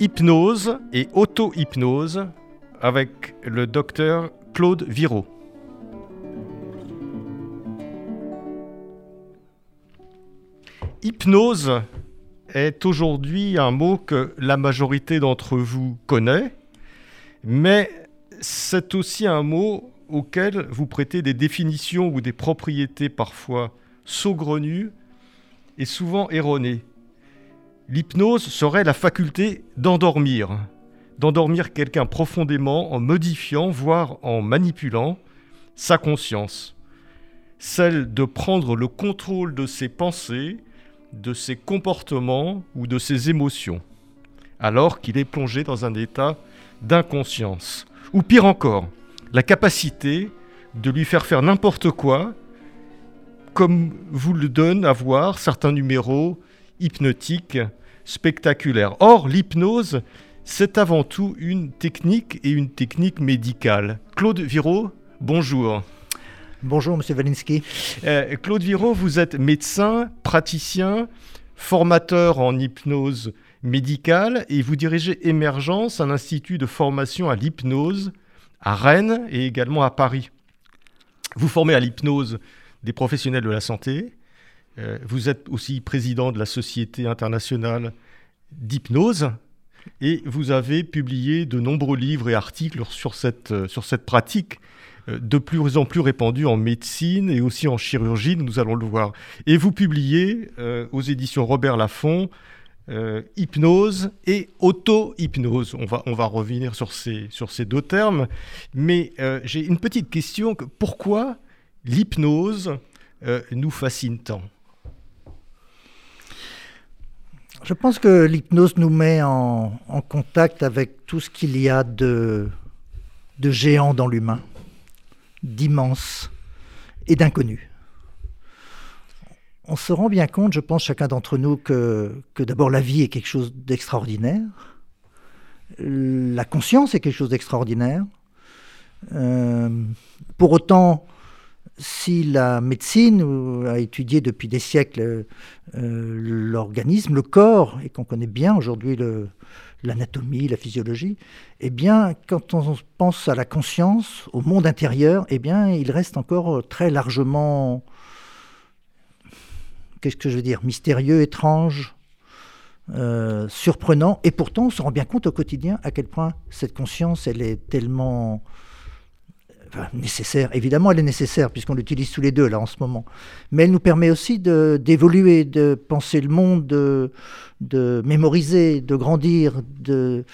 hypnose et auto-hypnose avec le docteur Claude Viraud. Hypnose est aujourd'hui un mot que la majorité d'entre vous connaît, mais c'est aussi un mot auquel vous prêtez des définitions ou des propriétés parfois saugrenues et souvent erronées. L'hypnose serait la faculté d'endormir, d'endormir quelqu'un profondément en modifiant, voire en manipulant sa conscience, celle de prendre le contrôle de ses pensées, de ses comportements ou de ses émotions, alors qu'il est plongé dans un état d'inconscience. Ou pire encore, la capacité de lui faire faire n'importe quoi, comme vous le donnent à voir certains numéros hypnotiques spectaculaires. Or, l'hypnose, c'est avant tout une technique et une technique médicale. Claude Viraud, bonjour. Bonjour, Monsieur Walinski. Euh, Claude Viraud, vous êtes médecin, praticien, formateur en hypnose médicale et vous dirigez Émergence, un institut de formation à l'hypnose à Rennes et également à Paris. Vous formez à l'hypnose des professionnels de la santé. Euh, vous êtes aussi président de la Société internationale d'hypnose et vous avez publié de nombreux livres et articles sur cette, euh, sur cette pratique euh, de plus en plus répandue en médecine et aussi en chirurgie, nous allons le voir. Et vous publiez aux éditions Robert Laffont hypnose et auto-hypnose. On va, on va revenir sur ces, sur ces deux termes. Mais j'ai une petite question. Pourquoi l'hypnose nous fascine tant je pense que l'hypnose nous met en, contact avec tout ce qu'il y a de, de géant dans l'humain, d'immense et d'inconnu. On se rend bien compte, je pense, chacun d'entre nous, que, que d'abord la vie est quelque chose d'extraordinaire, la conscience est quelque chose d'extraordinaire. Euh, pour autant, si la médecine a étudié depuis des siècles euh, l'organisme, le corps, et qu'on connaît bien aujourd'hui l'anatomie, la physiologie, eh bien, quand on pense à la conscience, au monde intérieur, eh bien, il reste encore très largement, qu'est-ce que je veux dire, mystérieux, étrange, euh, surprenant, et pourtant on se rend bien compte au quotidien à quel point cette conscience, elle est tellement nécessaire, évidemment elle est nécessaire puisqu'on l'utilise tous les deux là en ce moment, mais elle nous permet aussi d'évoluer, de, penser le monde, de, de mémoriser, de grandir, de,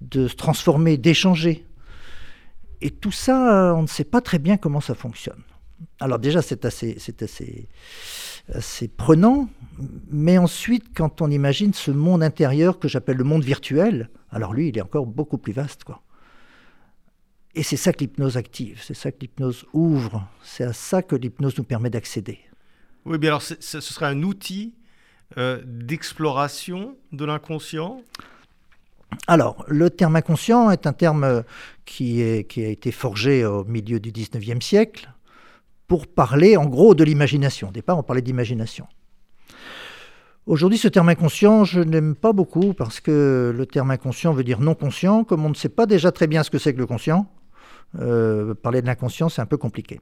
de se transformer, d'échanger. Et tout ça, on ne sait pas très bien comment ça fonctionne. Alors déjà c'est assez, c'est assez, assez prenant, mais ensuite quand on imagine ce monde intérieur que j'appelle le monde virtuel, alors lui il est encore beaucoup plus vaste quoi. Et c'est ça que l'hypnose active, c'est ça que l'hypnose ouvre, c'est à ça que l'hypnose nous permet d'accéder. Oui, mais alors ce serait un outil euh, d'exploration de l'inconscient? Alors, le terme inconscient est un terme euh, qui, est, qui a été forgé au milieu du 19e siècle pour parler en gros de l'imagination. Au départ, on parlait d'imagination. Aujourd'hui, ce terme inconscient, je n'aime pas beaucoup parce que le terme inconscient veut dire non conscient. Comme on ne sait pas déjà très bien ce que c'est que le conscient, euh, parler de l'inconscient, c'est un peu compliqué.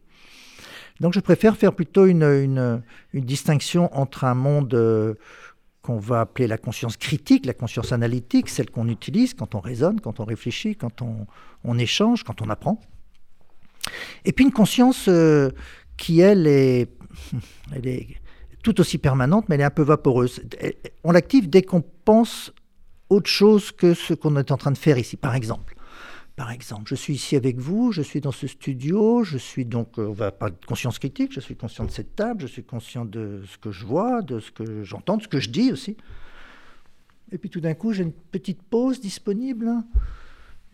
Donc je préfère faire plutôt une, distinction entre un monde euh, qu'on va appeler la conscience critique, la conscience analytique, celle qu'on utilise quand on raisonne, quand on réfléchit, quand on, échange, quand on apprend. Et puis une conscience euh, qui, elle, est, elle est tout aussi permanente, mais elle est un peu vaporeuse. On l'active dès qu'on pense autre chose que ce qu'on est en train de faire ici. Par exemple, par exemple, je suis ici avec vous, je suis dans ce studio, je suis donc, euh, on va parler de conscience critique, je suis conscient de cette table, je suis conscient de ce que je vois, de ce que j'entends, de ce que je dis aussi. Et puis tout d'un coup, j'ai une petite pause disponible.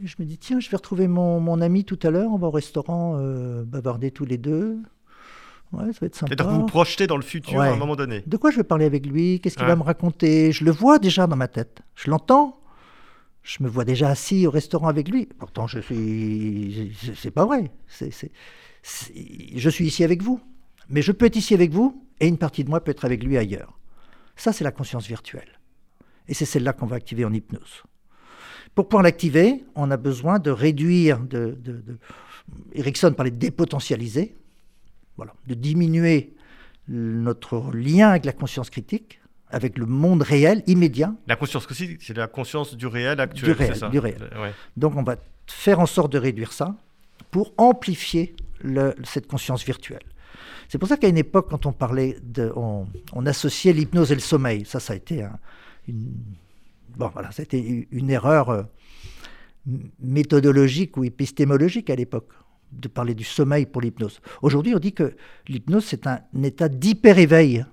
Et je me dis, tiens, je vais retrouver mon, mon ami tout à l'heure, on va au restaurant euh, bavarder tous les deux. Ouais, ça va être sympa. Et donc vous vous projetez dans le futur Ouais. à un moment donné. De quoi je vais parler avec lui? Qu'est-ce qu'il Ouais. va me raconter? Je le vois déjà dans ma tête. Je l'entends. Je me vois déjà assis au restaurant avec lui. Pourtant, je suis. c'est- pas vrai. Je suis ici avec vous. Mais je peux être ici avec vous et une partie de moi peut être avec lui ailleurs. Ça, c'est la conscience virtuelle. Et c'est celle-là qu'on va activer en hypnose. Pour pouvoir l'activer, on a besoin de réduire, de, de, de- Erickson parlait de dépotentialiser, voilà, de diminuer notre lien avec la conscience critique, avec le monde réel, immédiat. La conscience aussi, c'est la conscience du réel Du actuel, réel, ça du réel. Ouais. Donc on va faire en sorte de réduire ça pour amplifier le- cette conscience virtuelle. C'est pour ça qu'à une époque, quand on parlait de, on, on associait l'hypnose et le sommeil. Ça, ça a été un- une, bon, voilà, ça a été une erreur euh, méthodologique ou épistémologique à l'époque de parler du sommeil pour l'hypnose. Aujourd'hui, on dit que l'hypnose c'est un état d'hyper-éveil.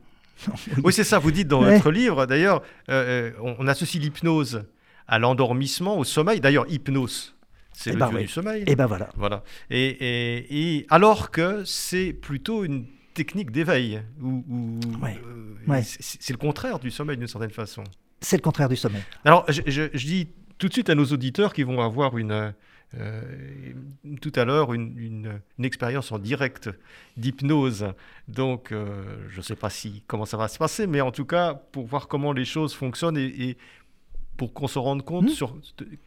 Oui, c'est ça, vous dites dans Ouais. votre livre, d'ailleurs, euh, euh, on, on associe l'hypnose à l'endormissement, au sommeil. D'ailleurs, hypnose, c'est Eh le ben dieu du sommeil. Et ben voilà. Voilà. Et, et- et alors que c'est plutôt une technique d'éveil, ou, ou- Ouais. euh, c'est le contraire du sommeil d'une certaine façon. C'est le contraire du sommeil. Alors, je, je- je dis tout de suite à nos auditeurs qui vont avoir une, tout à l'heure une, une- une expérience en direct d'hypnose. Donc, euh, je ne sais pas si, comment ça va se passer, mais en tout cas, pour voir comment les choses fonctionnent et, et pour qu'on se rende compte Mhm. sur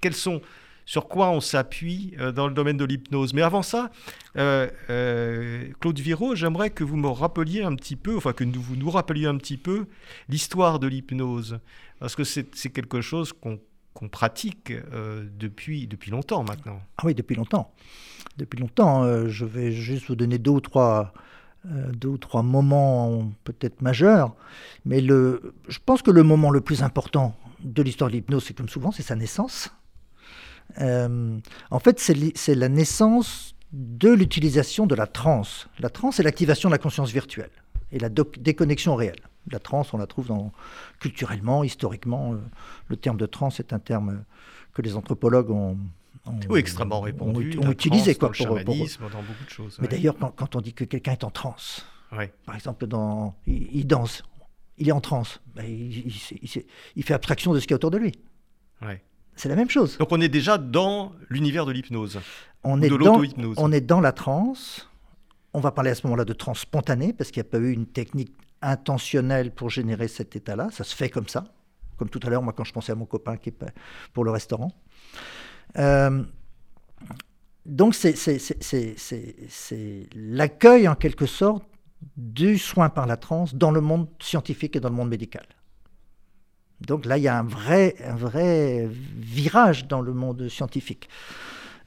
quels sont, sur quoi on s'appuie euh, dans le domaine de l'hypnose. Mais avant ça, euh, euh, Claude Viraud, j'aimerais que vous me rappeliez un petit peu, enfin que nous, vous nous rappeliez un petit peu l'histoire de l'hypnose. Parce que c'est quelque chose qu'on qu'on pratique euh, depuis, depuis longtemps maintenant. Ah oui, depuis longtemps. Depuis longtemps. euh, je vais juste vous donner deux ou trois, euh, deux ou trois moments peut-être majeurs. Mais le, je pense que le moment le plus important de l'histoire de l'hypnose, c'est comme souvent, c'est sa naissance. En fait, c'est la naissance de l'utilisation de la transe. La transe, c'est l'activation de la conscience virtuelle et la déconnexion réelle. La transe, on la trouve dans, culturellement, historiquement. euh, le terme de transe est un terme euh, que les anthropologues ont, ont- Oui, extrêmement répandu. ont, la utilisé transe, quoi, dans le pour, pour- chamanisme, dans beaucoup de choses. Mais ouais. d'ailleurs, quand, quand on dit que quelqu'un est en transe, Ouais. par exemple, dans, il, il danse, il est en transe, ben, il, il- il- il fait abstraction de ce qu'il y a autour de lui. Ouais. C'est la même chose. Donc on est déjà dans l'univers de l'hypnose, On est, de dans, on est dans la transe. On va parler à ce moment-là de transe spontanée, parce qu'il n'y a pas eu une technique intentionnelle pour générer cet état-là. Ça se fait comme ça. Comme tout à l'heure, moi, quand je pensais à mon copain qui est pour le restaurant. Euh, donc, c'est- l'accueil, en quelque sorte, du soin par la transe dans le monde scientifique et dans le monde médical. Donc là, il y a un vrai, un vrai virage dans le monde scientifique.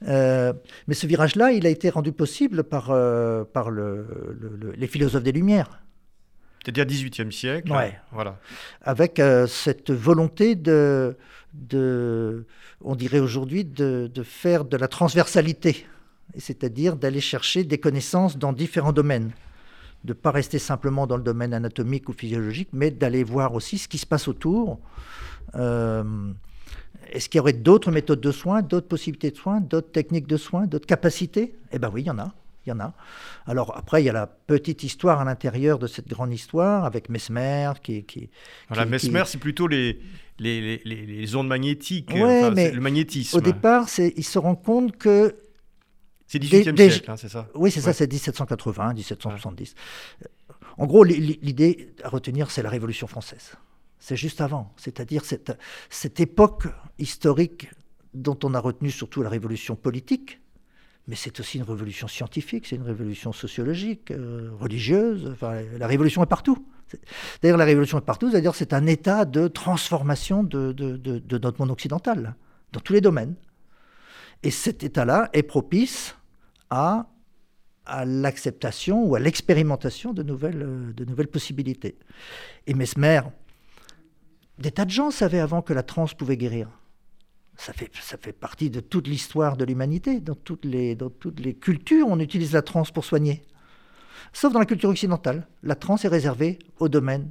Euh, mais ce virage-là, il a été rendu possible par, euh, par le- le- le- les philosophes des Lumières, C'est-à-dire 18e siècle. Ouais. Voilà. avec euh, cette volonté de, de on dirait aujourd'hui, de, de faire de la transversalité, c'est-à-dire d'aller chercher des connaissances dans différents domaines, de ne pas rester simplement dans le domaine anatomique ou physiologique, mais d'aller voir aussi ce qui se passe autour. Euh, Est-ce qu'il y aurait d'autres méthodes de soins, d'autres possibilités de soins, d'autres techniques de soins, d'autres capacités? Eh bien oui, il y en a. Il y en a. Alors après, il y a la petite histoire à l'intérieur de cette grande histoire avec Mesmer qui, qui, Voilà, qui- Mesmer, qui- c'est plutôt les, les, les, ondes magnétiques, Ouais, enfin, mais le magnétisme. au départ, il se rend compte que c'est 18e des- siècle, hein, c'est ça? Oui, c'est ça, Ouais. c'est 1780, 1770. En gros, li- li- l'idée à retenir, c'est la Révolution française. C'est juste avant, c'est-à-dire cette, cette époque historique dont on a retenu surtout la révolution politique, mais c'est aussi une révolution scientifique, c'est une révolution sociologique, euh, religieuse, enfin, la révolution est partout. D'ailleurs, la révolution est partout, c'est-à-dire c'est un état de transformation de notre monde occidental, dans tous les domaines. Et cet état-là est propice à à l'acceptation ou à l'expérimentation de nouvelles, euh, de nouvelles possibilités. Et Mesmer, des tas de gens savaient avant que la transe pouvait guérir. Ça fait, ça fait partie de toute l'histoire de l'humanité. Dans, toutes les- dans toutes les cultures, on utilise la transe pour soigner. Sauf dans la culture occidentale. La transe est réservée au domaine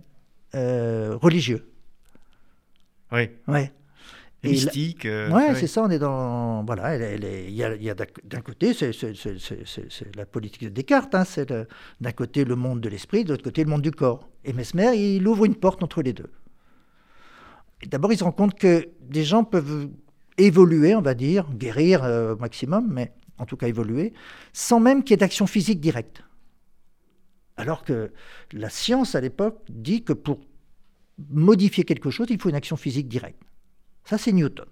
euh, religieux. Oui. Ouais. mystique. Euh, ouais, c'est ça, on est dans. Voilà, il y a, d'un côté, c'est la politique de Descartes, hein, c'est d'un côté le monde de l'esprit, de l'autre côté le monde du corps. Et Mesmer, il ouvre une porte entre les deux. D'abord, il se rend compte que des gens peuvent évoluer, on va dire, guérir euh, au maximum, mais en tout cas évoluer, sans même qu'il y ait d'action physique directe. Alors que la science, à l'époque, dit que pour modifier quelque chose, il faut une action physique directe. Ça, c'est Newton.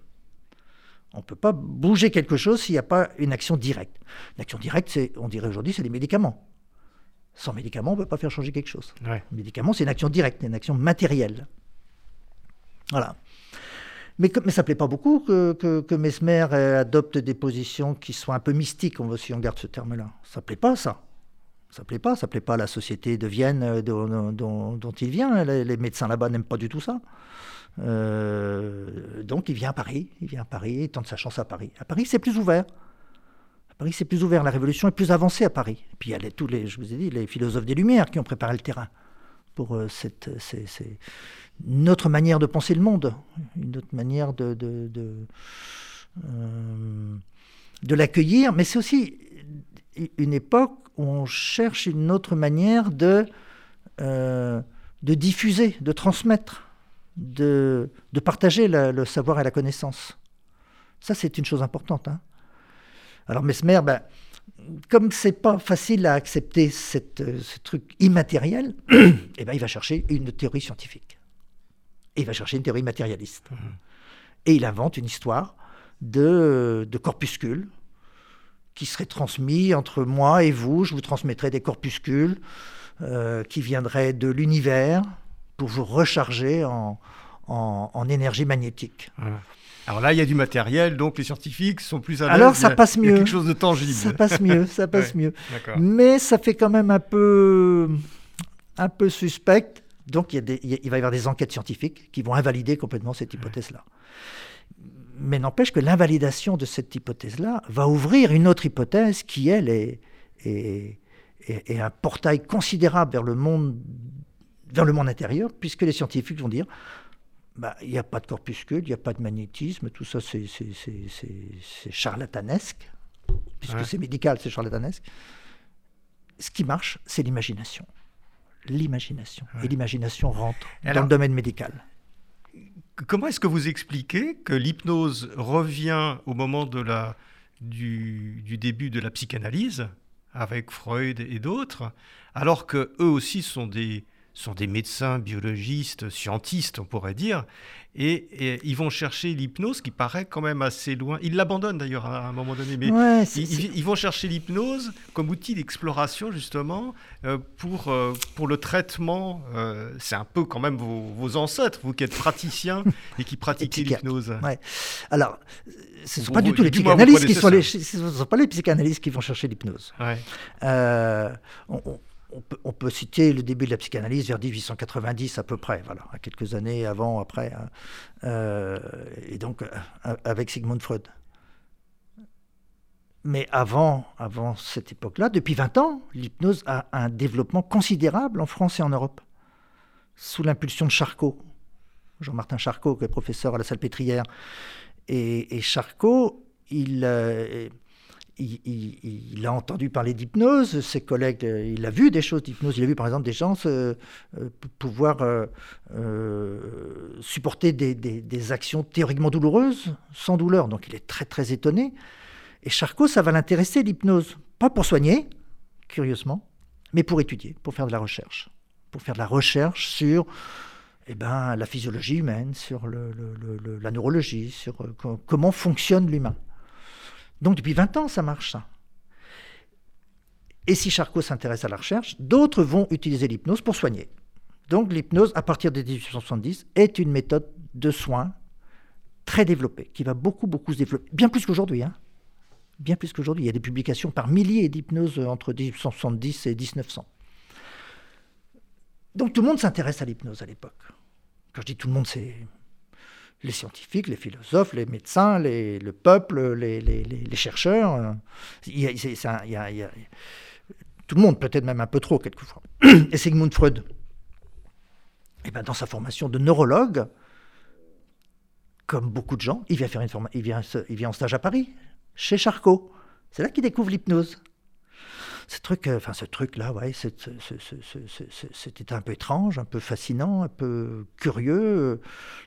On ne peut pas bouger quelque chose s'il n'y a pas une action directe. Une action directe, c'est, on dirait aujourd'hui, c'est les médicaments. Sans médicaments, on ne peut pas faire changer quelque chose. Ouais. Un médicament, c'est une action directe, une action matérielle. Voilà. Mais, ça ne plaît pas beaucoup que, Mesmer adopte des positions qui soient un peu mystiques, on, si on garde ce terme-là. Ça ne plaît pas, ça. Ça ne plaît pas. Ça ne plaît pas à la société de Vienne euh, dont, il vient. Les, médecins là-bas n'aiment pas du tout ça. Euh, donc il vient à Paris. Il vient à Paris, il tente sa chance à Paris. À Paris, c'est plus ouvert. À Paris, c'est plus ouvert. La révolution est plus avancée à Paris. Et puis il y a tous les, je vous ai dit, les philosophes des Lumières qui ont préparé le terrain pour euh, cette, une autre manière de penser le monde, une autre manière de, de, euh, l'accueillir, mais c'est aussi une époque où on cherche une autre manière de, euh, diffuser, de transmettre, de, partager le savoir et la connaissance. Ça, c'est une chose importante. Hein. Alors Mesmer, ben, comme c'est pas facile à accepter cette, ce truc immatériel, eh ben, il va chercher une théorie scientifique. Et il va chercher une théorie matérialiste. Mmh. Et il invente une histoire de, de corpuscules qui seraient transmis entre moi et vous. Je vous transmettrai des corpuscules euh, qui viendraient de l'univers pour vous recharger en, en, énergie magnétique. Alors là, il y a du matériel, donc les scientifiques sont plus à l'aise. Alors ça passe mieux. quelque chose de tangible. Ça passe mieux, ça passe mieux. Mais ça fait quand même un peu, un peu suspect donc il, va y avoir des enquêtes scientifiques qui vont invalider complètement cette hypothèse-là. Mais n'empêche que l'invalidation de cette hypothèse-là va ouvrir une autre hypothèse qui, elle, est, est, un portail considérable vers le monde, vers le monde intérieur, puisque les scientifiques vont dire bah, il n'y a pas de corpuscule, il n'y a pas de magnétisme, tout ça c'est charlatanesque, puisque c'est médical, c'est charlatanesque. Ce qui marche, c'est l'imagination l'imagination. Et l'imagination rentre dans le domaine médical. Comment est-ce que vous expliquez que l'hypnose revient au moment de la, du, du, début de la psychanalyse, avec Freud et d'autres, alors que eux aussi sont des, sont des médecins, biologistes, scientistes, on pourrait dire, et, ils vont chercher l'hypnose qui paraît quand même assez loin. Ils l'abandonnent d'ailleurs à un moment donné, mais ils, vont chercher l'hypnose comme outil d'exploration justement euh, pour, euh, pour le traitement. Euh, c'est un peu quand même vos, ancêtres, vous qui êtes praticiens et qui pratiquez l'hypnose. Ouais. Alors, ce ne sont pas du tout les psychanalystes qui sont les, ce sont pas les psychanalystes qui vont chercher l'hypnose. Ouais. On, on peut, citer le début de la psychanalyse vers 1890 à peu près, voilà, quelques années avant, après, hein. euh, et donc euh, avec Sigmund Freud. Mais avant, cette époque-là, depuis 20 ans, l'hypnose a un développement considérable en France et en Europe, sous l'impulsion de Charcot, Jean-Martin Charcot, qui est professeur à la Salpêtrière. Et, et Charcot, il, euh, il, a entendu parler d'hypnose, ses collègues, euh, il a vu des choses d'hypnose, il a vu par exemple des gens euh, pouvoir euh, supporter des, actions théoriquement douloureuses sans douleur, donc il est très très étonné. Et Charcot, ça va l'intéresser l'hypnose, pas pour soigner, curieusement, mais pour étudier, pour faire de la recherche, pour faire de la recherche sur eh ben, la physiologie humaine, sur la neurologie, sur comment fonctionne l'humain. Donc depuis 20 ans, ça marche. Et si Charcot s'intéresse à la recherche, d'autres vont utiliser l'hypnose pour soigner. Donc l'hypnose, à partir de 1870, est une méthode de soins très développée, qui va beaucoup, beaucoup se développer, bien plus qu'aujourd'hui. Hein. Bien plus qu'aujourd'hui. Il y a des publications par milliers d'hypnoses entre 1870 et 1900. Donc tout le monde s'intéresse à l'hypnose à l'époque. Quand je dis tout le monde, c'est les scientifiques, les philosophes, les médecins, le peuple, les, chercheurs. Tout le monde, peut-être même un peu trop quelquefois. Et Sigmund Freud, eh ben dans sa formation de neurologue, comme beaucoup de gens, il vient, faire une il vient en stage à Paris, chez Charcot. C'est là qu'il découvre l'hypnose. Ce truc, euh, enfin ce truc-là, ouais, c'était un peu étrange, un peu fascinant, un peu curieux, euh,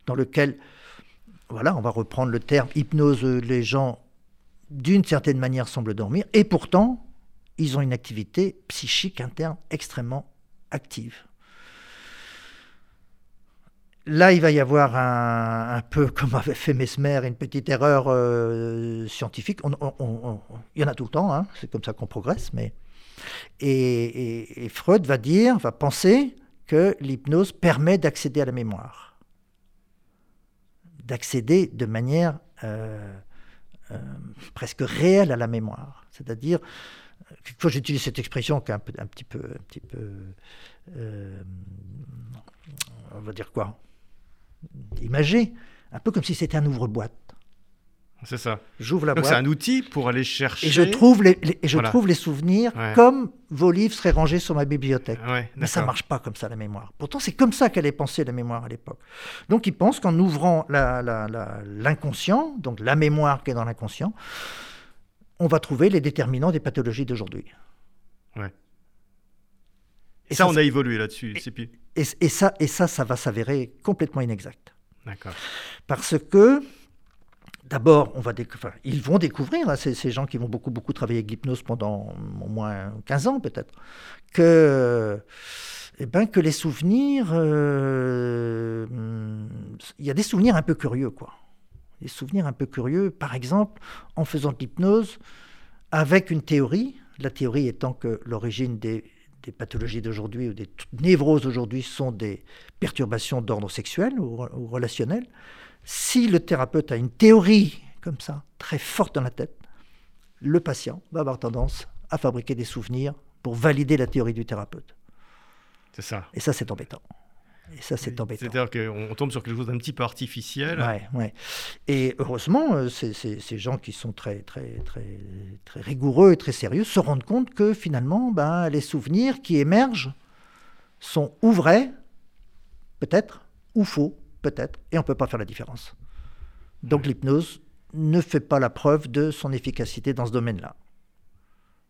dans lequel, voilà, on va reprendre le terme hypnose, les gens d'une certaine manière semblent dormir, et pourtant, ils ont une activité psychique interne extrêmement active. Là, il va y avoir un, peu, comme avait fait Mesmer, une petite erreur euh, scientifique. il y en a tout le temps, hein, c'est comme ça qu'on progresse. Mais... Et, Freud va dire, va penser que l'hypnose permet d'accéder à la mémoire. D'accéder de manière euh, euh, presque réelle à la mémoire. C'est-à-dire, quelquefois j'utilise cette expression qui est un, petit peu, un petit peu on va dire quoi? Imagé, un peu comme si c'était un ouvre-boîte. C'est ça. J'ouvre la Donc boîte. c'est un outil pour aller chercher. Et je trouve les, je trouve les souvenirs comme vos livres seraient rangés sur ma bibliothèque. Mais ça marche pas comme ça la mémoire. Pourtant c'est comme ça qu'elle est pensée la mémoire à l'époque. Donc il pense qu'en ouvrant l'inconscient, donc la mémoire qui est dans l'inconscient, on va trouver les déterminants des pathologies d'aujourd'hui. Ouais. Et ça, on a évolué là-dessus. Et, et, ça, et ça, ça va s'avérer complètement inexact. D'accord. Parce que, d'abord, on va enfin, ils vont découvrir, hein, ces, gens qui vont beaucoup, beaucoup travailler avec l'hypnose pendant au moins 15 ans peut-être, que, eh ben, que les souvenirs, euh, il y a des souvenirs un peu curieux, quoi. Des souvenirs un peu curieux, par exemple, en faisant de l'hypnose avec une théorie, la théorie étant que l'origine des pathologies d'aujourd'hui ou des névroses aujourd'hui sont des perturbations d'ordre sexuel ou, relationnel, si le thérapeute a une théorie comme ça, très forte dans la tête, le patient va avoir tendance à fabriquer des souvenirs pour valider la théorie du thérapeute. C'est ça. Et ça, c'est embêtant. Et ça, c'est embêtant. C'est-à-dire qu'on tombe sur quelque chose d'un petit peu artificiel. Ouais, ouais. Et heureusement, euh, ces gens qui sont très, très, très, très rigoureux et très sérieux se rendent compte que finalement, ben, les souvenirs qui émergent sont ou vrais, peut-être, ou faux, peut-être, et on ne peut pas faire la différence. Donc l'hypnose ne fait pas la preuve de son efficacité dans ce domaine-là.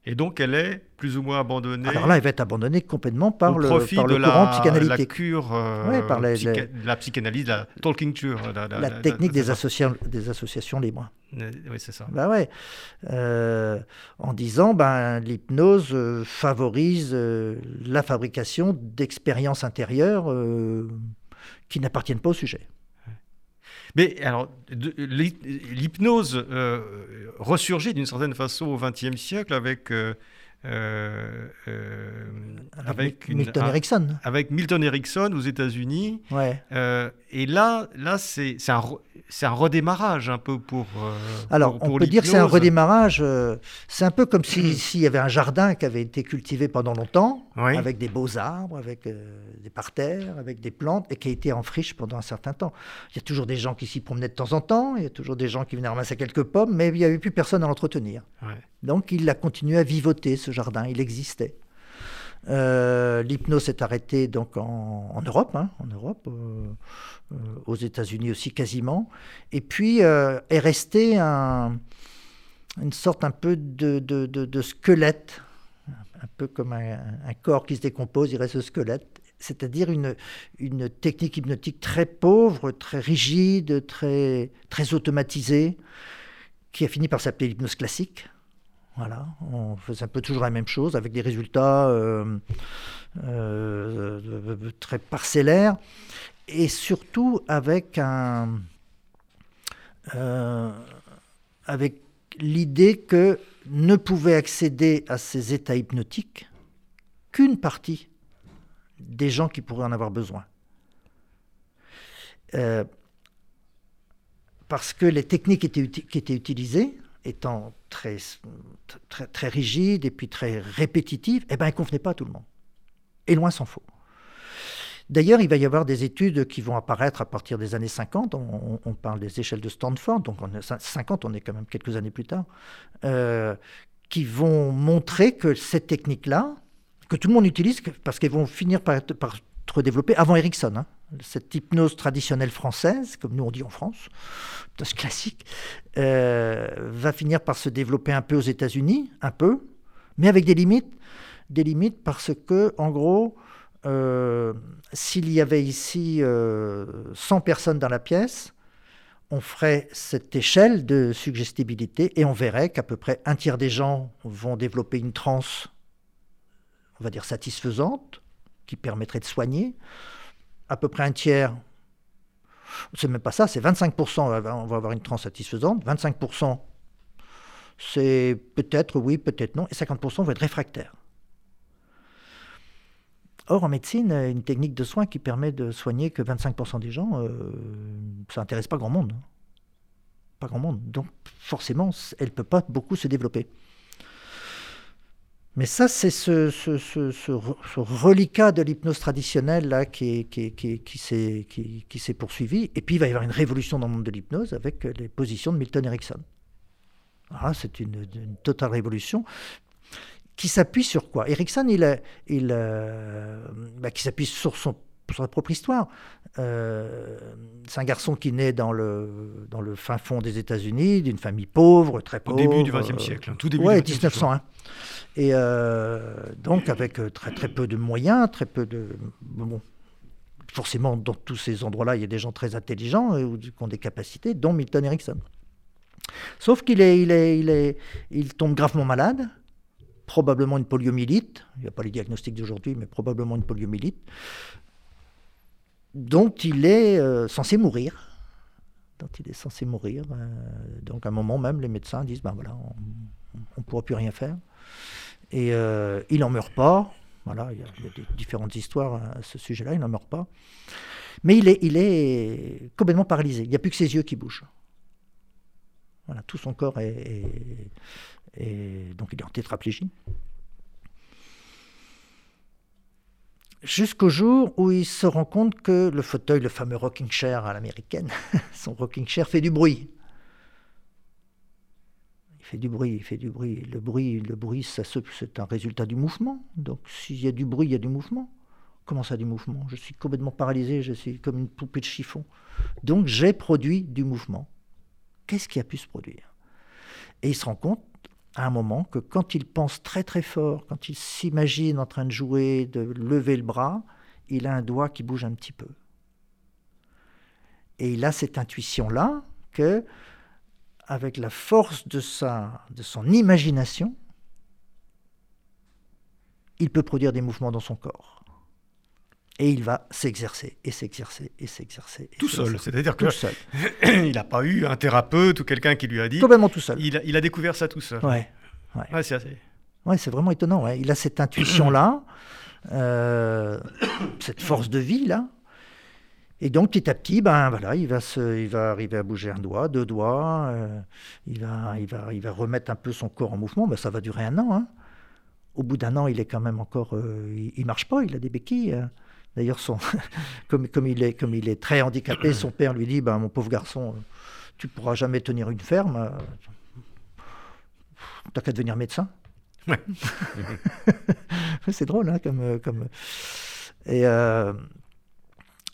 Et donc, elle est plus ou moins abandonnée. Alors là, elle va être abandonnée complètement par le, par le courant psychanalytique. La cure, euh, par la psychanalyse, la talking cure. La, technique des, des associations libres. Euh, oui, c'est ça. Bah ouais. Euh, en disant, ben, l'hypnose favorise la fabrication d'expériences intérieures qui n'appartiennent pas au sujet. Mais alors, l'hypnose euh, ressurgit d'une certaine façon au XXe siècle avec euh, euh, euh, avec, Milton Erickson. Avec Milton Erickson aux États-Unis. Ouais. Euh, et là, là c'est un, un redémarrage un peu pour. Alors, on peut dire que c'est un redémarrage. c'est un peu comme s'il y avait un jardin qui avait été cultivé pendant longtemps, avec des beaux arbres, avec des parterres, avec des plantes, et qui a été en friche pendant un certain temps. Il y a toujours des gens qui s'y promenaient de temps en temps, il y a toujours des gens qui venaient ramasser quelques pommes, mais il n'y avait plus personne à l'entretenir. Ouais. Donc il a continué à vivoter ce jardin, il existait. Euh, l'hypnose s'est arrêtée donc en, Europe, hein, en Europe, euh, euh, aux États-Unis aussi quasiment, et puis est resté une sorte un peu de, squelette, un peu comme un, corps qui se décompose, il reste ce squelette, c'est-à-dire une, une technique hypnotique très pauvre, très rigide, très, très automatisée, qui a fini par s'appeler l'hypnose classique. Voilà, on faisait un peu toujours la même chose avec des résultats euh, euh, très parcellaires et surtout avec euh, l'idée que ne pouvait accéder à ces états hypnotiques qu'une partie des gens qui pourraient en avoir besoin. parce que les techniques qui étaient utilisées étant très, très, très rigide et puis très répétitive, eh ben, elle ne convenait pas à tout le monde. Et loin s'en faut. D'ailleurs, il va y avoir des études qui vont apparaître à partir des années 50. On, parle des échelles de Stanford, donc on 50, on est quand même quelques années plus tard, euh, qui vont montrer que cette technique-là, que tout le monde utilise, parce qu'elles vont finir par, par développée avant Erickson. Hein. Cette hypnose traditionnelle française, comme nous on dit en France, hypnose classique, euh, va finir par se développer un peu aux États-Unis, un peu, mais avec des limites. Des limites parce que, en gros, euh, s'il y avait ici 100 euh, personnes dans la pièce, on ferait cette échelle de suggestibilité et on verrait qu'à peu près un tiers des gens vont développer une transe, on va dire satisfaisante, qui permettrait de soigner. À peu près un tiers, c'est même pas ça, c'est 25%, on va avoir une transe satisfaisante, 25%, c'est peut-être oui, peut-être non, et 50% vont être réfractaires. Or, en médecine, une technique de soin qui permet de soigner que 25% des gens, euh, ça n'intéresse pas grand monde. Pas grand monde. Donc, forcément, elle ne peut pas beaucoup se développer. Mais ça, c'est ce, reliquat de l'hypnose traditionnelle qui, s'est poursuivi. Et puis, il va y avoir une révolution dans le monde de l'hypnose avec les positions de Milton Erickson. c'est une, totale révolution qui s'appuie sur quoi? Erickson, il, il, bah, qui s'appuie sur, son, sa propre histoire. Euh, c'est un garçon qui naît dans le, dans le fin fond des États-Unis, d'une famille pauvre, très pauvre. Au début du XXe siècle, hein, tout début ouais, 1901. Et euh, donc avec euh, très, très peu de moyens, très peu de... Bon, forcément, dans tous ces endroits-là, il y a des gens très intelligents ou qui ont des capacités, dont Milton Erickson. Sauf qu'il est, il est, il est, il tombe gravement malade probablement une poliomyélite, il n'y a pas les diagnostics d'aujourd'hui, mais probablement une poliomyélite, dont il est euh, censé mourir. Dont il est censé mourir. Euh, donc à un moment même, les médecins disent, ben voilà, on ne pourra plus rien faire. Et euh, il n'en meurt pas. Voilà, il y, a, différentes histoires à ce sujet-là, il n'en meurt pas. Mais il est, complètement paralysé. Il n'y a plus que ses yeux qui bougent. Voilà, tout son corps est, donc il est en tétraplégie. Jusqu'au jour où il se rend compte que le fauteuil, le fameux rocking chair à l'américaine, son rocking chair fait du bruit. Il fait du bruit, il fait du bruit. Le bruit, le bruit, c'est un résultat du mouvement. Donc s'il y a du bruit, il y a du mouvement. Comment ça, du mouvement? Je suis complètement paralysé, je suis comme une poupée de chiffon. Donc j'ai produit du mouvement. Qu'est-ce qui a pu se produire? Et il se rend compte à un moment que quand il pense très très fort, quand il s'imagine en train de jouer, de lever le bras, il a un doigt qui bouge un petit peu. Et il a cette intuition-là que, avec la force de, sa, de son imagination, il peut produire des mouvements dans son corps. Et il va s'exercer, et s'exercer, et s'exercer. Tout seul, c'est-à-dire que seul. il n'a pas eu un thérapeute ou quelqu'un qui lui a dit. Complètement tout seul. Il a, il a découvert ça tout seul. Ouais. ouais. c'est assez... ouais, c'est vraiment étonnant. Il a cette intuition-là, euh, cette force de vie-là. Et donc petit à petit, ben voilà, il va se, il va arriver à bouger un doigt, deux doigts. Euh, il va, il va, il va remettre un peu son corps en mouvement. Ben, ça va durer un an. Hein. Au bout d'un an, il est quand même encore, euh, il, il, marche pas. Il a des béquilles. D'ailleurs, comme, comme, il est, comme il est très handicapé, son père lui dit ben, Mon pauvre garçon, tu ne pourras jamais tenir une ferme. Euh, t'as qu'à devenir médecin. c'est drôle, hein, comme. comme... Et, euh,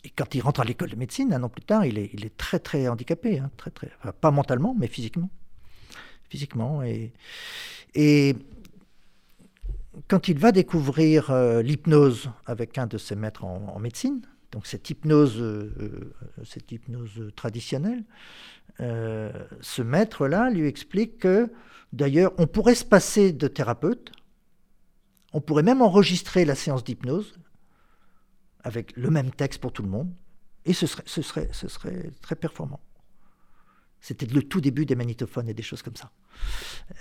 et, quand il rentre à l'école de médecine, un an plus tard, il est, il est très, très handicapé. Hein, très, très, pas mentalement, mais physiquement. Physiquement. Et, et quand il va découvrir euh, l'hypnose avec un de ses maîtres en, médecine, donc cette hypnose, euh, euh, cette hypnose traditionnelle, ce maître-là lui explique que, d'ailleurs, on pourrait se passer de thérapeute, on pourrait même enregistrer la séance d'hypnose avec le même texte pour tout le monde, et ce serait, très performant. C'était le tout début des magnétophones et des choses comme ça.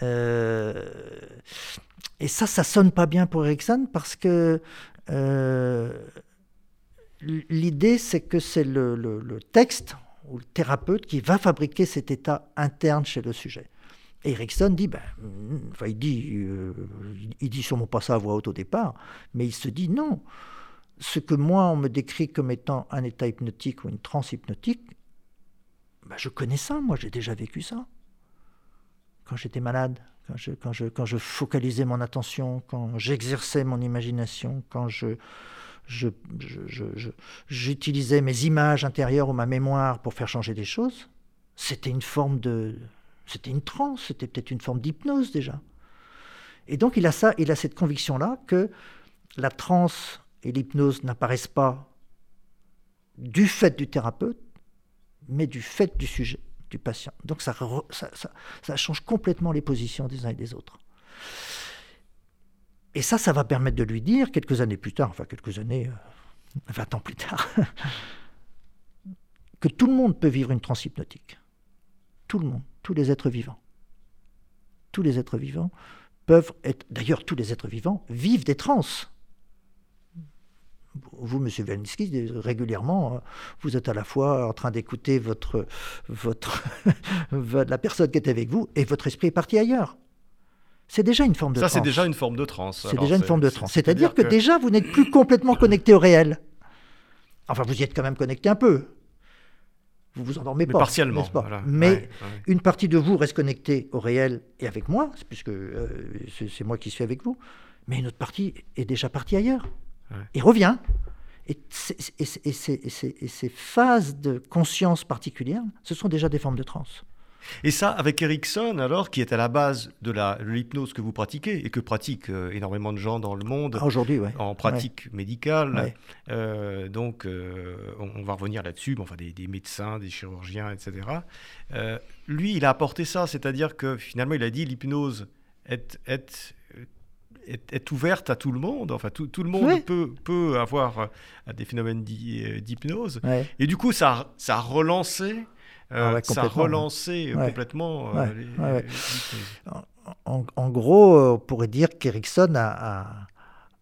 Euh, et ça, ça sonne pas bien pour Ericsson parce que euh, l'idée, c'est que c'est le, texte ou le thérapeute qui va fabriquer cet état interne chez le sujet. Et Erickson dit, ben, enfin, il dit, euh, il dit sûrement pas ça à voix haute au départ, mais il se dit non. Ce que moi on me décrit comme étant un état hypnotique ou une transe hypnotique, bah, je connais ça, moi j'ai déjà vécu ça. Quand j'étais malade, quand je, focalisais mon attention, quand j'exerçais mon imagination, quand j'utilisais mes images intérieures ou ma mémoire pour faire changer des choses. C'était une forme de, c'était une transe, c'était peut-être une forme d'hypnose déjà. Et donc il a ça, il a cette conviction-là que la transe et l'hypnose n'apparaissent pas du fait du thérapeute, mais du fait du sujet, du patient. Donc ça, change complètement les positions des uns et des autres. Et ça, ça va permettre de lui dire, quelques années plus tard, enfin quelques années, 20 euh, ans plus tard, que tout le monde peut vivre une transe hypnotique. Tout le monde, tous les êtres vivants. Tous les êtres vivants peuvent être, d'ailleurs tous les êtres vivants vivent des trans. Vous, M. Welniski, régulièrement, euh, vous êtes à la fois en train d'écouter votre, votre la personne qui est avec vous et votre esprit est parti ailleurs. C'est déjà une forme de Ça, c'est déjà une forme de transe. C'est déjà une forme de transe. C'est-à-dire que, que, déjà, vous n'êtes plus complètement connecté au réel. Enfin, vous y êtes quand même connecté un peu vous vous endormez mais pas. Partiellement. Mais une partie de vous reste connectée au réel et avec moi, puisque euh, c'est moi qui suis avec vous. Mais une autre partie est déjà partie ailleurs et revient. Et, ces phases de conscience particulières, ce sont déjà des formes de transe. Et ça, avec Erickson, alors, qui est à la base de l'hypnose que vous pratiquez et que pratiquent euh, énormément de gens dans le monde ah, aujourd'hui, en pratique médicale. Euh, donc, euh, on, va revenir là-dessus, enfin, des, médecins, des chirurgiens, etc. lui, il a apporté ça, c'est-à-dire que finalement, il a dit l'hypnose est, est est, ouverte à tout le monde. Enfin, tout, tout le monde peut, peut avoir des phénomènes d'hypnose. Et du coup, ça, ça a relancé euh, ça a relancé complètement euh, En, gros, euh, on pourrait dire qu'Erickson a,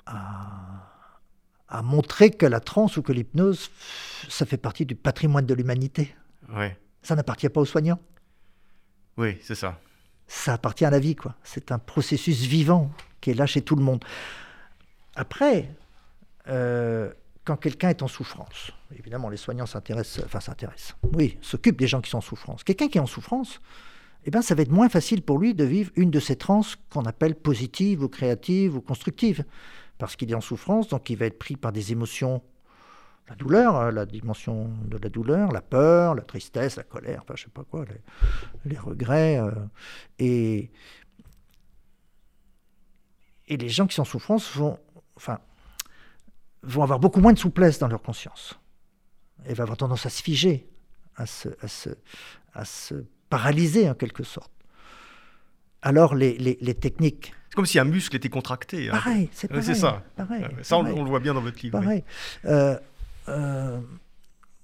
a, montré que la transe ou que l'hypnose, ça fait partie du patrimoine de l'humanité. Ça n'appartient pas aux soignants. Oui, c'est ça. Ça appartient à la vie, quoi. C'est un processus vivant qui est là chez tout le monde. Après, quand quelqu'un est en souffrance, évidemment, les soignants s'intéressent, enfin s'intéressent, oui, s'occupent des gens qui sont en souffrance. Quelqu'un qui est en souffrance, eh ben, ça va être moins facile pour lui de vivre une de ces transes qu'on appelle positive ou créative ou constructive, parce qu'il est en souffrance, donc il va être pris par des émotions, la douleur, hein, la dimension de la douleur, la peur, la tristesse, la colère, enfin je sais pas quoi, les, regrets, euh, et et les gens qui sont en souffrance vont, enfin, vont avoir beaucoup moins de souplesse dans leur conscience. Elle va avoir tendance à se figer, à se, à se, à se paralyser en quelque sorte. Alors les, les, les techniques... C'est comme si un muscle était contracté. Hein. Pareil, c'est pareil. C'est ça. Pareil, ça, On, le voit bien dans votre livre. Pareil. Oui. Euh, euh,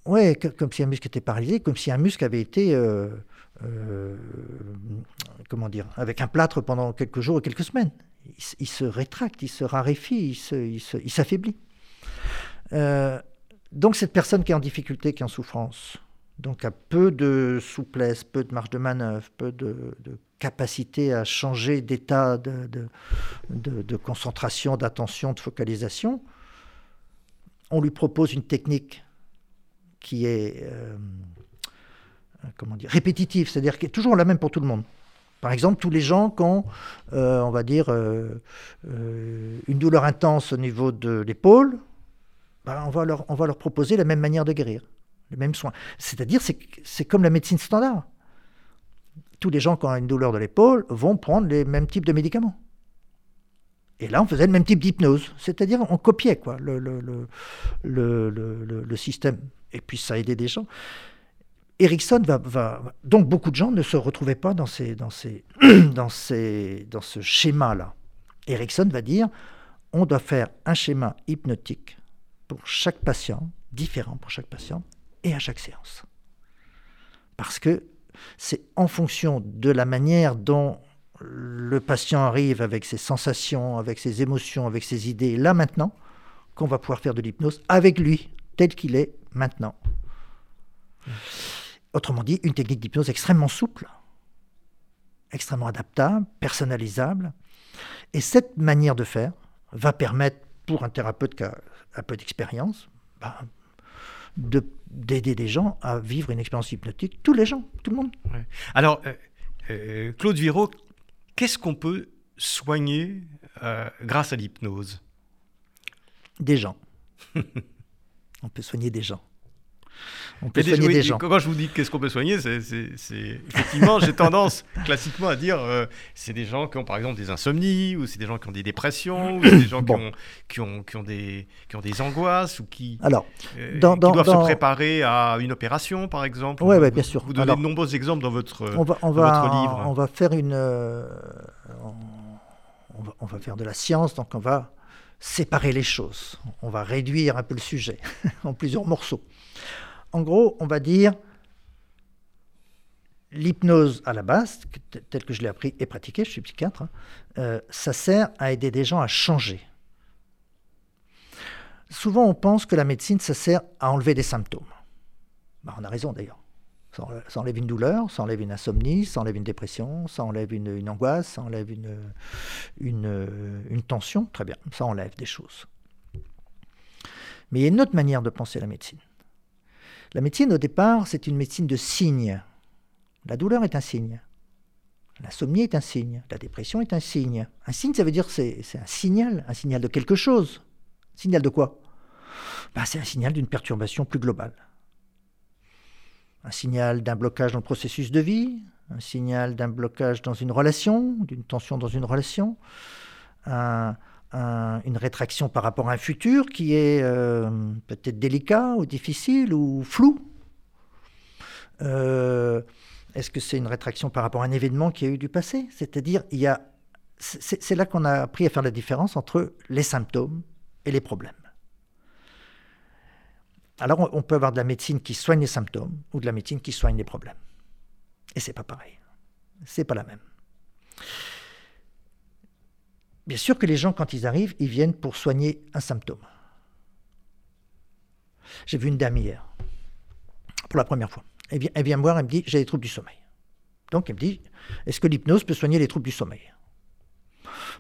ouais, comme si un muscle était paralysé, comme si un muscle avait été... Euh, euh, comment dire, avec un plâtre pendant quelques jours et quelques semaines. Il, se rétracte, il se raréfie, il s'affaiblit. Euh, donc cette personne qui est en difficulté, qui est en souffrance, donc a peu de souplesse, peu de marge de manœuvre, peu de, capacité à changer d'état de, concentration, d'attention, de focalisation, on lui propose une technique qui est euh, comment dire, répétitive, c'est-à-dire qui est toujours la même pour tout le monde. Par exemple, tous les gens qui ont, euh, dire, une douleur intense au niveau de l'épaule, bah, on, va leur, on va leur proposer la même manière de guérir, les mêmes soins. C'est-à-dire, c'est comme la médecine standard. Tous les gens qui ont une douleur de l'épaule vont prendre les mêmes types de médicaments. Et là, on faisait le même type d'hypnose, c'est-à-dire on copiait quoi, le, le, le, le, système. Et puis ça aidait des gens. Erickson va, Donc beaucoup de gens ne se retrouvaient pas dans, ces, dans, ces, dans, ces, dans ce schéma-là. Erickson va dire on doit faire un schéma hypnotique pour chaque patient, différent pour chaque patient et à chaque séance. Parce que c'est en fonction de la manière dont le patient arrive avec ses sensations, avec ses émotions, avec ses idées, là maintenant, qu'on va pouvoir faire de l'hypnose avec lui, tel qu'il est maintenant. Autrement dit, une technique d'hypnose extrêmement souple, extrêmement adaptable, personnalisable. Et cette manière de faire va permettre pour un thérapeute qui a un peu d'expérience, ben, d'aider des gens à vivre une expérience hypnotique, tous les gens, tout le monde. Alors, euh, euh, Claude Viro, qu'est-ce qu'on peut soigner euh, grâce à l'hypnose? Des gens. on peut soigner des gens. On peut soigner des gens. Quand je vous dis qu'est-ce qu'on peut soigner, c'est effectivement, j'ai tendance classiquement à dire euh, c'est des gens qui ont par exemple des insomnies, ou c'est des gens qui ont des dépressions, ou c'est des gens qui, ont, qui, ont, qui, ont des, qui ont des angoisses, ou qui, Alors, euh, qui doivent se préparer à une opération par exemple. Oui, ouais, bien sûr. Vous donnez de nombreux exemples dans votre, on va, on dans va, votre livre. On va faire une. Euh, on, va, on va faire de la science, donc on va séparer les choses. On va réduire un peu le sujet en plusieurs morceaux. En gros, on va dire l'hypnose à la base, telle que je l'ai appris et pratiquée, je suis psychiatre, hein, euh, ça sert à aider des gens à changer. Souvent, on pense que la médecine, ça sert à enlever des symptômes. Bah, on a raison d'ailleurs. Ça enlève une douleur, ça enlève une insomnie, ça enlève une dépression, ça enlève une, angoisse, ça enlève une, une, une, tension. Très bien, ça enlève des choses. Mais il y a une autre manière de penser la médecine. La médecine, au départ, c'est une médecine de signes. La douleur est un signe. L'insomnie est un signe. La dépression est un signe. Un signe, ça veut dire c'est, c'est un signal, un signal de quelque chose. signal de quoi? Ben, C'est un signal d'une perturbation plus globale. Un signal d'un blocage dans le processus de vie, un signal d'un blocage dans une relation, d'une tension dans une relation, un, une rétraction par rapport à un futur qui est euh, peut-être délicat ou difficile ou flou euh, Est-ce que c'est une rétraction par rapport à un événement qui a eu du passé? C'est-à-dire, il y a, c'est là qu'on a appris à faire la différence entre les symptômes et les problèmes. Alors, on peut avoir de la médecine qui soigne les symptômes ou de la médecine qui soigne les problèmes. Et c'est pas pareil. C'est pas la même. Bien sûr que les gens, quand ils arrivent, ils viennent pour soigner un symptôme. J'ai vu une dame hier, pour la première fois. Elle vient, elle vient me voir, elle me dit, j'ai des troubles du sommeil. Donc elle me dit, est-ce que l'hypnose peut soigner les troubles du sommeil?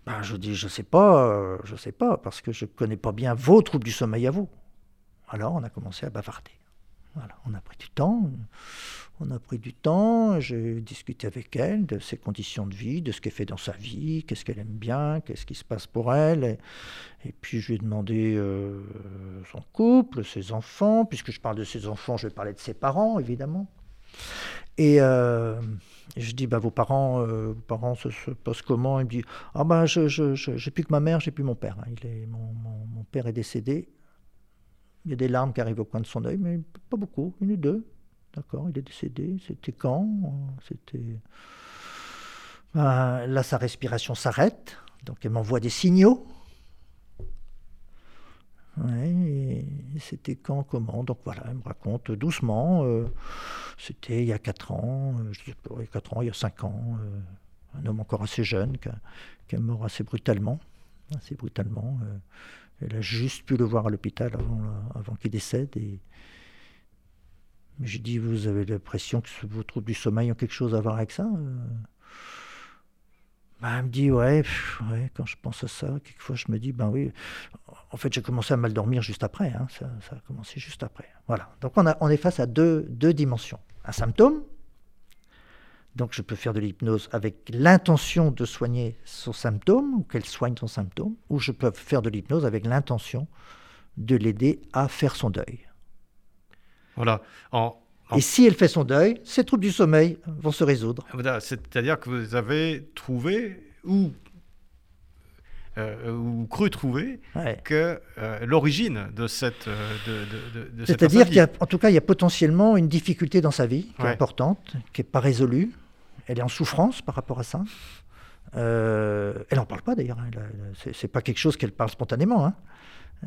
Ben, Je dis, je ne sais pas, euh, je ne sais pas, parce que je ne connais pas bien vos troubles du sommeil à vous. Alors on a commencé à bavarder. Voilà, on a pris du temps. On a pris du temps, j'ai discuté avec elle de ses conditions de vie, de ce qu'elle fait dans sa vie, qu'est-ce qu'elle aime bien, qu'est-ce qui se passe pour elle. Et, puis je lui ai demandé euh, son couple, ses enfants. Puisque je parle de ses enfants, je vais parler de ses parents, évidemment. Et euh, je dis, bah, vos parents, euh, vos parents se, se, comment? Il me dit, ah bah, je, j'ai plus que ma mère, j'ai plus mon père. Hein. Il est, mon, mon père est décédé. Il y a des larmes qui arrivent au coin de son œil, mais pas beaucoup, une ou deux. D'accord, il est décédé. C'était quand C'était. Ben, là, sa respiration s'arrête. Donc, elle m'envoie des signaux. C'était quand, comment? Donc voilà, elle me raconte doucement. Euh, c'était il y a 4 ans, euh, je sais pas, il y a 4 ans, il y a 5 ans. Euh, un homme encore assez jeune qui, est mort assez brutalement. Assez brutalement. elle a juste pu le voir à l'hôpital avant, qu'il décède. J'ai dit, vous avez l'impression que vos troubles du sommeil ont quelque chose à voir avec ça bah, Elle me dit, ouais, ouais, quand je pense à ça, quelquefois je me dis, ben oui. En fait, j'ai commencé à mal dormir juste après. Hein, ça, a commencé juste après. Voilà. Donc on, a, on est face à deux, deux dimensions. Un symptôme. Donc je peux faire de l'hypnose avec l'intention de soigner son symptôme, ou qu'elle soigne son symptôme, ou je peux faire de l'hypnose avec l'intention de l'aider à faire son deuil. Voilà. Et si elle fait son deuil, ses troubles du sommeil vont se résoudre. C'est-à-dire que vous avez trouvé ou, euh, ou cru trouver que euh, l'origine de cette euh, de, de, C'est-à-dire qu'en tout cas, il y a potentiellement une difficulté dans sa vie qui est importante, qui n'est pas résolue. Elle est en souffrance par rapport à ça. elle n'en parle pas d'ailleurs. Hein. C'est pas quelque chose qu'elle parle spontanément. Hein.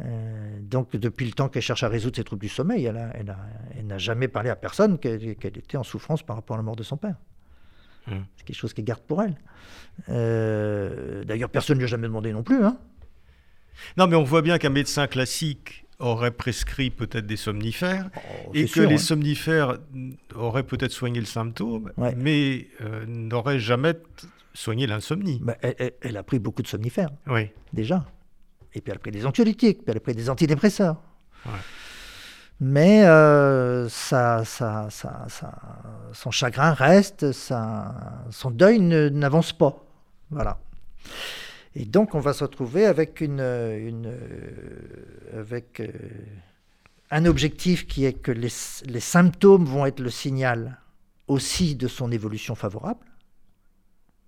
Euh, donc, depuis le temps qu'elle cherche à résoudre ses troubles du sommeil, elle, n'a jamais parlé à personne qu'elle, était en souffrance par rapport à la mort de son père. Mmh. C'est quelque chose qu'elle garde pour elle. Euh, d'ailleurs, personne ne lui a jamais demandé non plus. Hein. Non, mais on voit bien qu'un médecin classique aurait prescrit peut-être des somnifères oh, et que les somnifères auraient peut-être soigné le symptôme, mais euh, n'auraient jamais soigné l'insomnie. Bah, elle, elle, a pris beaucoup de somnifères. Oui. Déjà. Et puis elle a pris des anxiolytiques, puis elle a pris des antidépresseurs. Mais euh, ça, ça, ça, son chagrin reste, son deuil n'avance pas. Voilà. Et donc, on va se retrouver avec, une, une avec un objectif qui est que les, les, symptômes vont être le signal aussi de son évolution favorable.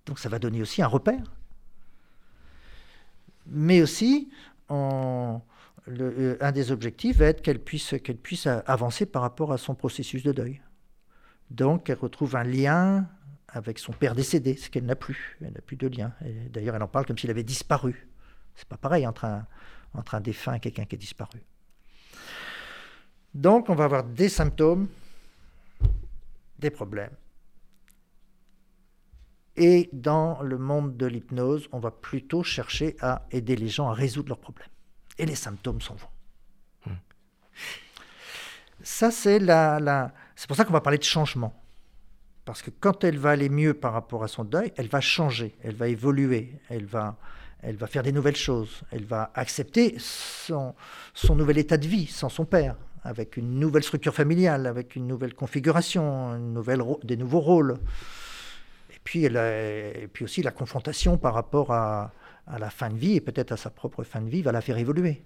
Donc, ça va donner aussi un repère. Mais aussi, le, un des objectifs va être qu'elle puisse, qu'elle puisse avancer par rapport à son processus de deuil. Donc, elle retrouve un lien avec son père décédé, ce qu'elle n'a plus. Elle n'a plus de lien. D'ailleurs, elle en parle comme s'il avait disparu. C'est pas pareil entre un, entre un défunt et quelqu'un qui a disparu. Donc, on va avoir des symptômes, des problèmes. Et dans le monde de l'hypnose, on va plutôt chercher à aider les gens à résoudre leurs problèmes. Et les symptômes s'en vont. Hmm. Ça, c'est la, pour ça qu'on va parler de changement. Parce que quand elle va aller mieux par rapport à son deuil, elle va changer, elle va évoluer, elle va, elle va faire des nouvelles choses, elle va accepter son, son nouvel état de vie sans son père, avec une nouvelle structure familiale, avec une nouvelle configuration, une nouvelle, des nouveaux rôles. Et puis, et puis aussi la confrontation par rapport à, à la fin de vie, et peut-être à sa propre fin de vie, va la faire évoluer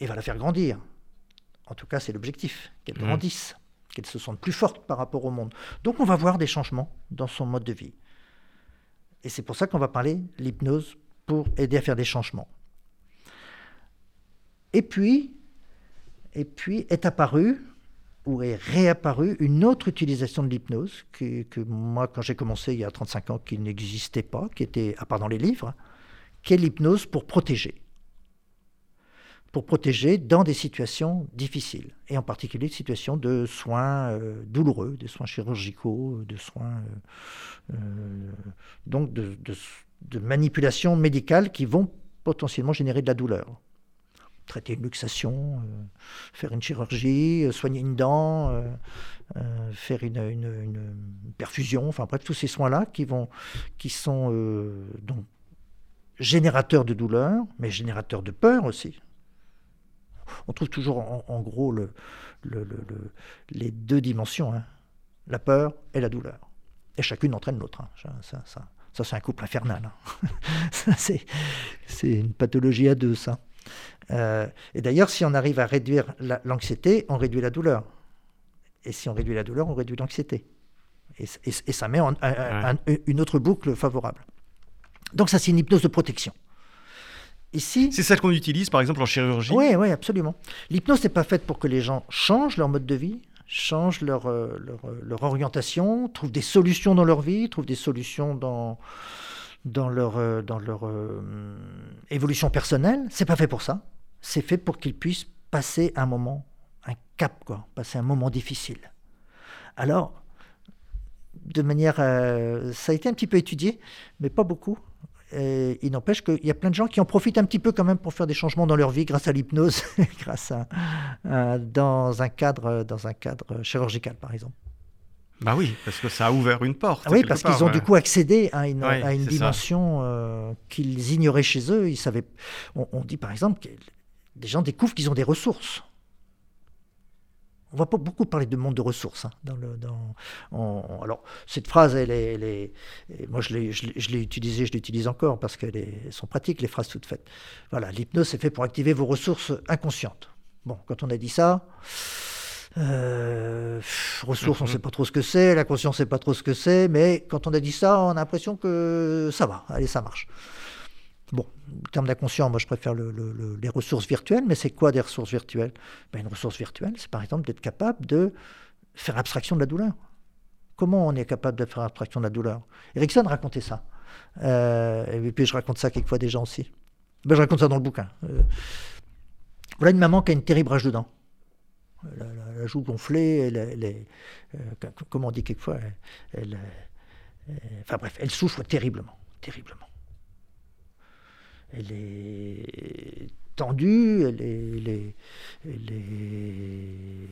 et va la faire grandir. En tout cas, c'est l'objectif, qu'elle mmh. grandisse qu'elle se sente plus forte par rapport au monde. Donc on va voir des changements dans son mode de vie. Et c'est pour ça qu'on va parler l'hypnose pour aider à faire des changements. Et puis, et puis est apparue ou est réapparue une autre utilisation de l'hypnose que, moi, quand j'ai commencé il y a 35 ans, qui n'existait pas, qui était, à part dans les livres, qui est l'hypnose pour protéger pour protéger dans des situations difficiles, et en particulier des situations de soins euh, douloureux, des soins chirurgicaux, de soins euh, euh, donc de, de, manipulations médicales qui vont potentiellement générer de la douleur. Traiter une luxation, faire une chirurgie, soigner une dent, faire une, une, perfusion, enfin bref, tous ces soins-là qui, qui sont donc générateurs de douleur, mais générateurs de peur aussi on trouve toujours en, gros les deux dimensions, hein. la peur et la douleur. Et chacune entraîne l'autre. Hein. Ça, c'est un couple infernal. Hein. c'est une pathologie à deux, ça. Euh, et d'ailleurs, si on arrive à réduire l'anxiété, on réduit la douleur. Et si on réduit la douleur, on réduit l'anxiété. Et, ça met en, une autre boucle favorable. Donc ça, c'est une hypnose de protection. Ici, c'est celle qu'on utilise par exemple en chirurgie Oui, oui, absolument. L'hypnose n'est pas faite pour que les gens changent leur mode de vie, changent leur, euh, euh, leur, orientation, trouvent des solutions dans leur vie, trouvent des solutions dans, dans leur, euh, dans leur évolution personnelle. C'est pas fait pour ça. C'est fait pour qu'ils puissent passer un moment, un cap, quoi, passer un moment difficile. Alors, de manière. ça a été un petit peu étudié, mais pas beaucoup il n'empêche qu'il y a plein de gens qui en profitent un petit peu quand même pour faire des changements dans leur vie grâce à l'hypnose, grâce à, dans un cadre dans un cadre chirurgical par exemple. Bah oui, parce que ça a ouvert une porte. oui, parce qu'ils ont du coup accédé à une, à une dimension euh, qu'ils ignoraient chez eux. Ils savaient. On, on dit par exemple que des gens découvrent qu'ils ont des ressources. On va pas beaucoup parler de monde de ressources. Hein, dans le, dans, alors, cette phrase, elle est, elle est moi je l'ai, je, l'ai utilisée, je l'utilise encore parce qu'elles sont pratiques, les phrases toutes faites. Voilà, l'hypnose, c'est fait pour activer vos ressources inconscientes. Bon, quand on a dit ça, euh, ressources, on ne mm-hmm. sait pas trop ce que c'est, la conscience, on ne sait pas trop ce que c'est, mais quand on a dit ça, on a l'impression que ça va, allez, ça marche. Bon, en termes d'inconscient, moi je préfère les ressources virtuelles, mais c'est quoi des ressources virtuelles? Ben, Une ressource virtuelle, c'est par exemple d'être capable de faire abstraction de la douleur. Comment on est capable de faire abstraction de la douleur? Erickson racontait ça. Euh, et puis je raconte ça quelquefois des gens aussi. Ben, je raconte ça dans le bouquin. Euh, voilà une maman qui a une terrible rage dedans. La, joue gonflée, elle, est, euh, comment on dit quelquefois, elle, enfin bref, elle souffre terriblement, terriblement elle est tendue, elle est, elle,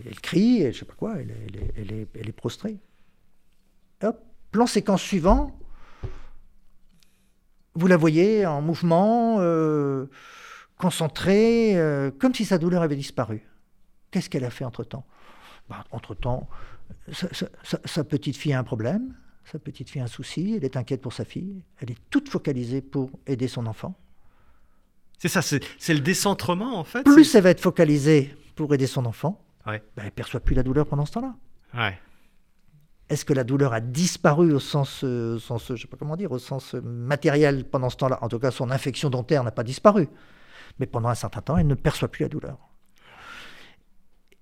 elle, crie, elle, je sais pas quoi, elle, est, elle est, prostrée. Hop, plan séquence suivant, vous la voyez en mouvement, euh, concentrée, euh, comme si sa douleur avait disparu. Qu'est-ce qu'elle a fait entre-temps? Ben, Entre-temps, sa, petite fille a un problème, Sa petite fille a un souci, elle est inquiète pour sa fille, elle est toute focalisée pour aider son enfant. C'est ça, c'est le décentrement en fait. Plus elle va être focalisée pour aider son enfant, ouais. ben, elle ne perçoit plus la douleur pendant ce temps-là. Ouais. Est-ce que la douleur a disparu au sens, euh, sens, je sais pas comment dire, au sens matériel pendant ce temps-là? En tout cas, son infection dentaire n'a pas disparu. Mais pendant un certain temps, elle ne perçoit plus la douleur.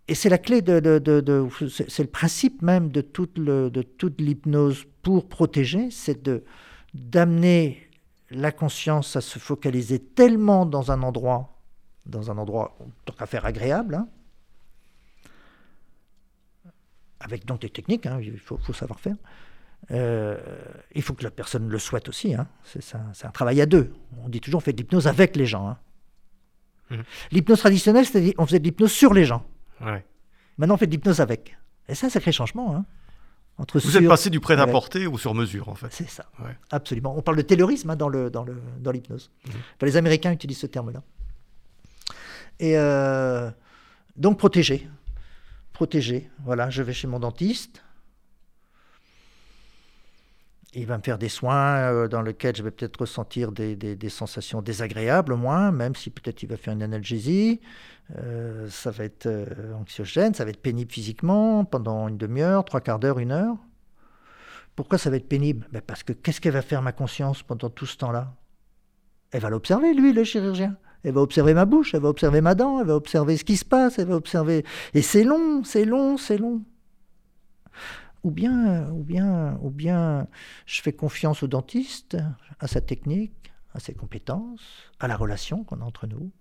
Et c'est la clé de, de, c'est le principe même de toute, le, de toute l'hypnose pour protéger, c'est de d'amener la conscience à se focaliser tellement dans un endroit, dans un endroit tant qu'à faire agréable, hein, avec donc des techniques, hein, il faut, savoir faire. Euh, il faut que la personne le souhaite aussi. Hein. C'est, un, travail à deux. On dit toujours on fait de l'hypnose avec les gens. Mmh. L'hypnose traditionnelle, c'est-à-dire on faisait de l'hypnose sur les gens. Maintenant, on fait de l'hypnose avec. Et c'est un sacré changement. Entre Vous êtes passé du prêt-à-porter au sur-mesure, en fait. C'est ça. Absolument. On parle de taylorisme dans, le, dans, le, dans l'hypnose. Mmh. les Américains utilisent ce terme-là. Et euh, donc, protéger protégé. Voilà, je vais chez mon dentiste. Il va me faire des soins euh, dans lesquels je vais peut-être ressentir des, sensations désagréables au moins, même si peut-être il va faire une analgésie. Euh, ça va être euh, anxiogène, ça va être pénible physiquement pendant une demi-heure, trois quarts d'heure, une heure. Pourquoi ça va être pénible? Ben Parce que qu'est-ce qu'elle va faire ma conscience pendant tout ce temps-là? Elle va l'observer, lui, le chirurgien. Elle va observer ma bouche, elle va observer ma dent, elle va observer ce qui se passe, elle va observer. Et c'est long, c'est long, c'est long. Ou bien, ou bien, ou bien, je fais confiance au dentiste, à sa technique, à ses compétences, à la relation qu'on a entre nous.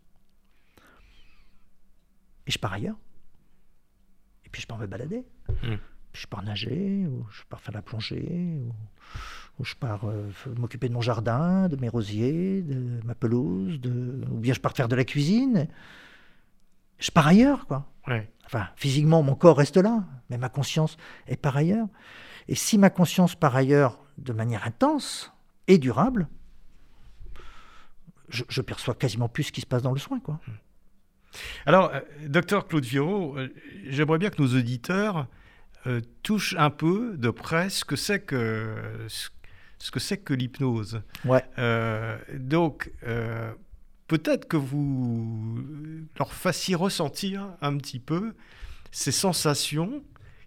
Et je pars ailleurs. Et puis je pars me balader. Hmm. Je pars nager, ou je pars faire la plongée, ou je pars euh, m'occuper de mon jardin, de mes rosiers, de ma pelouse, de... ou bien je pars faire de la cuisine. Je pars ailleurs, quoi. Enfin, physiquement, mon corps reste là, mais ma conscience est par ailleurs. Et si ma conscience part ailleurs de manière intense et durable, je, perçois quasiment plus ce qui se passe dans le soin, quoi. Alors, euh, docteur Claude Viro, euh, j'aimerais bien que nos auditeurs touchent un peu de près ce que c'est que ce que c'est que l'hypnose. Ouais. Euh, donc, euh, peut-être que vous leur fassiez ressentir un petit peu ces sensations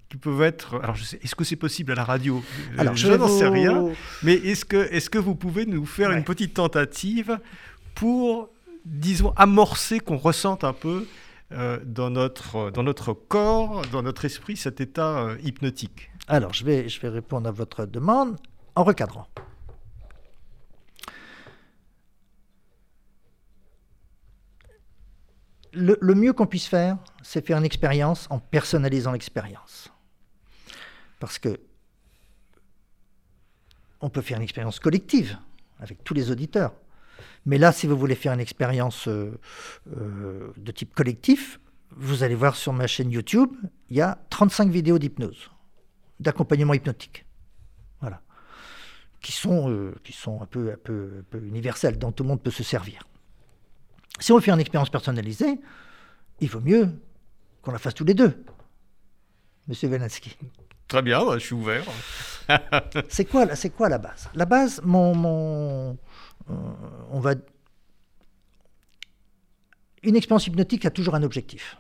qui peuvent être. Alors, est-ce que c'est possible à la radio? Alors, je, n'en sais rien. Mais est-ce que, est que vous pouvez nous faire une petite tentative pour, disons, amorcer, qu'on ressente un peu euh, dans, notre, dans notre corps, dans notre esprit, cet état hypnotique? Alors, je vais, je vais répondre à votre demande en recadrant. Le, mieux qu'on puisse faire, c'est faire une expérience en personnalisant l'expérience. Parce que on peut faire une expérience collective avec tous les auditeurs. Mais là, si vous voulez faire une expérience euh, euh, de type collectif, vous allez voir sur ma chaîne YouTube, il y a 35 vidéos d'hypnose, d'accompagnement hypnotique qui sont, euh, qui sont un, peu, un peu universelles, dont tout le monde peut se servir. Si on fait une expérience personnalisée, il vaut mieux qu'on la fasse tous les deux, Monsieur Velansky. Très bien, je suis ouvert. c'est quoi, quoi la base? La base, mon, mon euh, on va. Une expérience hypnotique a toujours un objectif.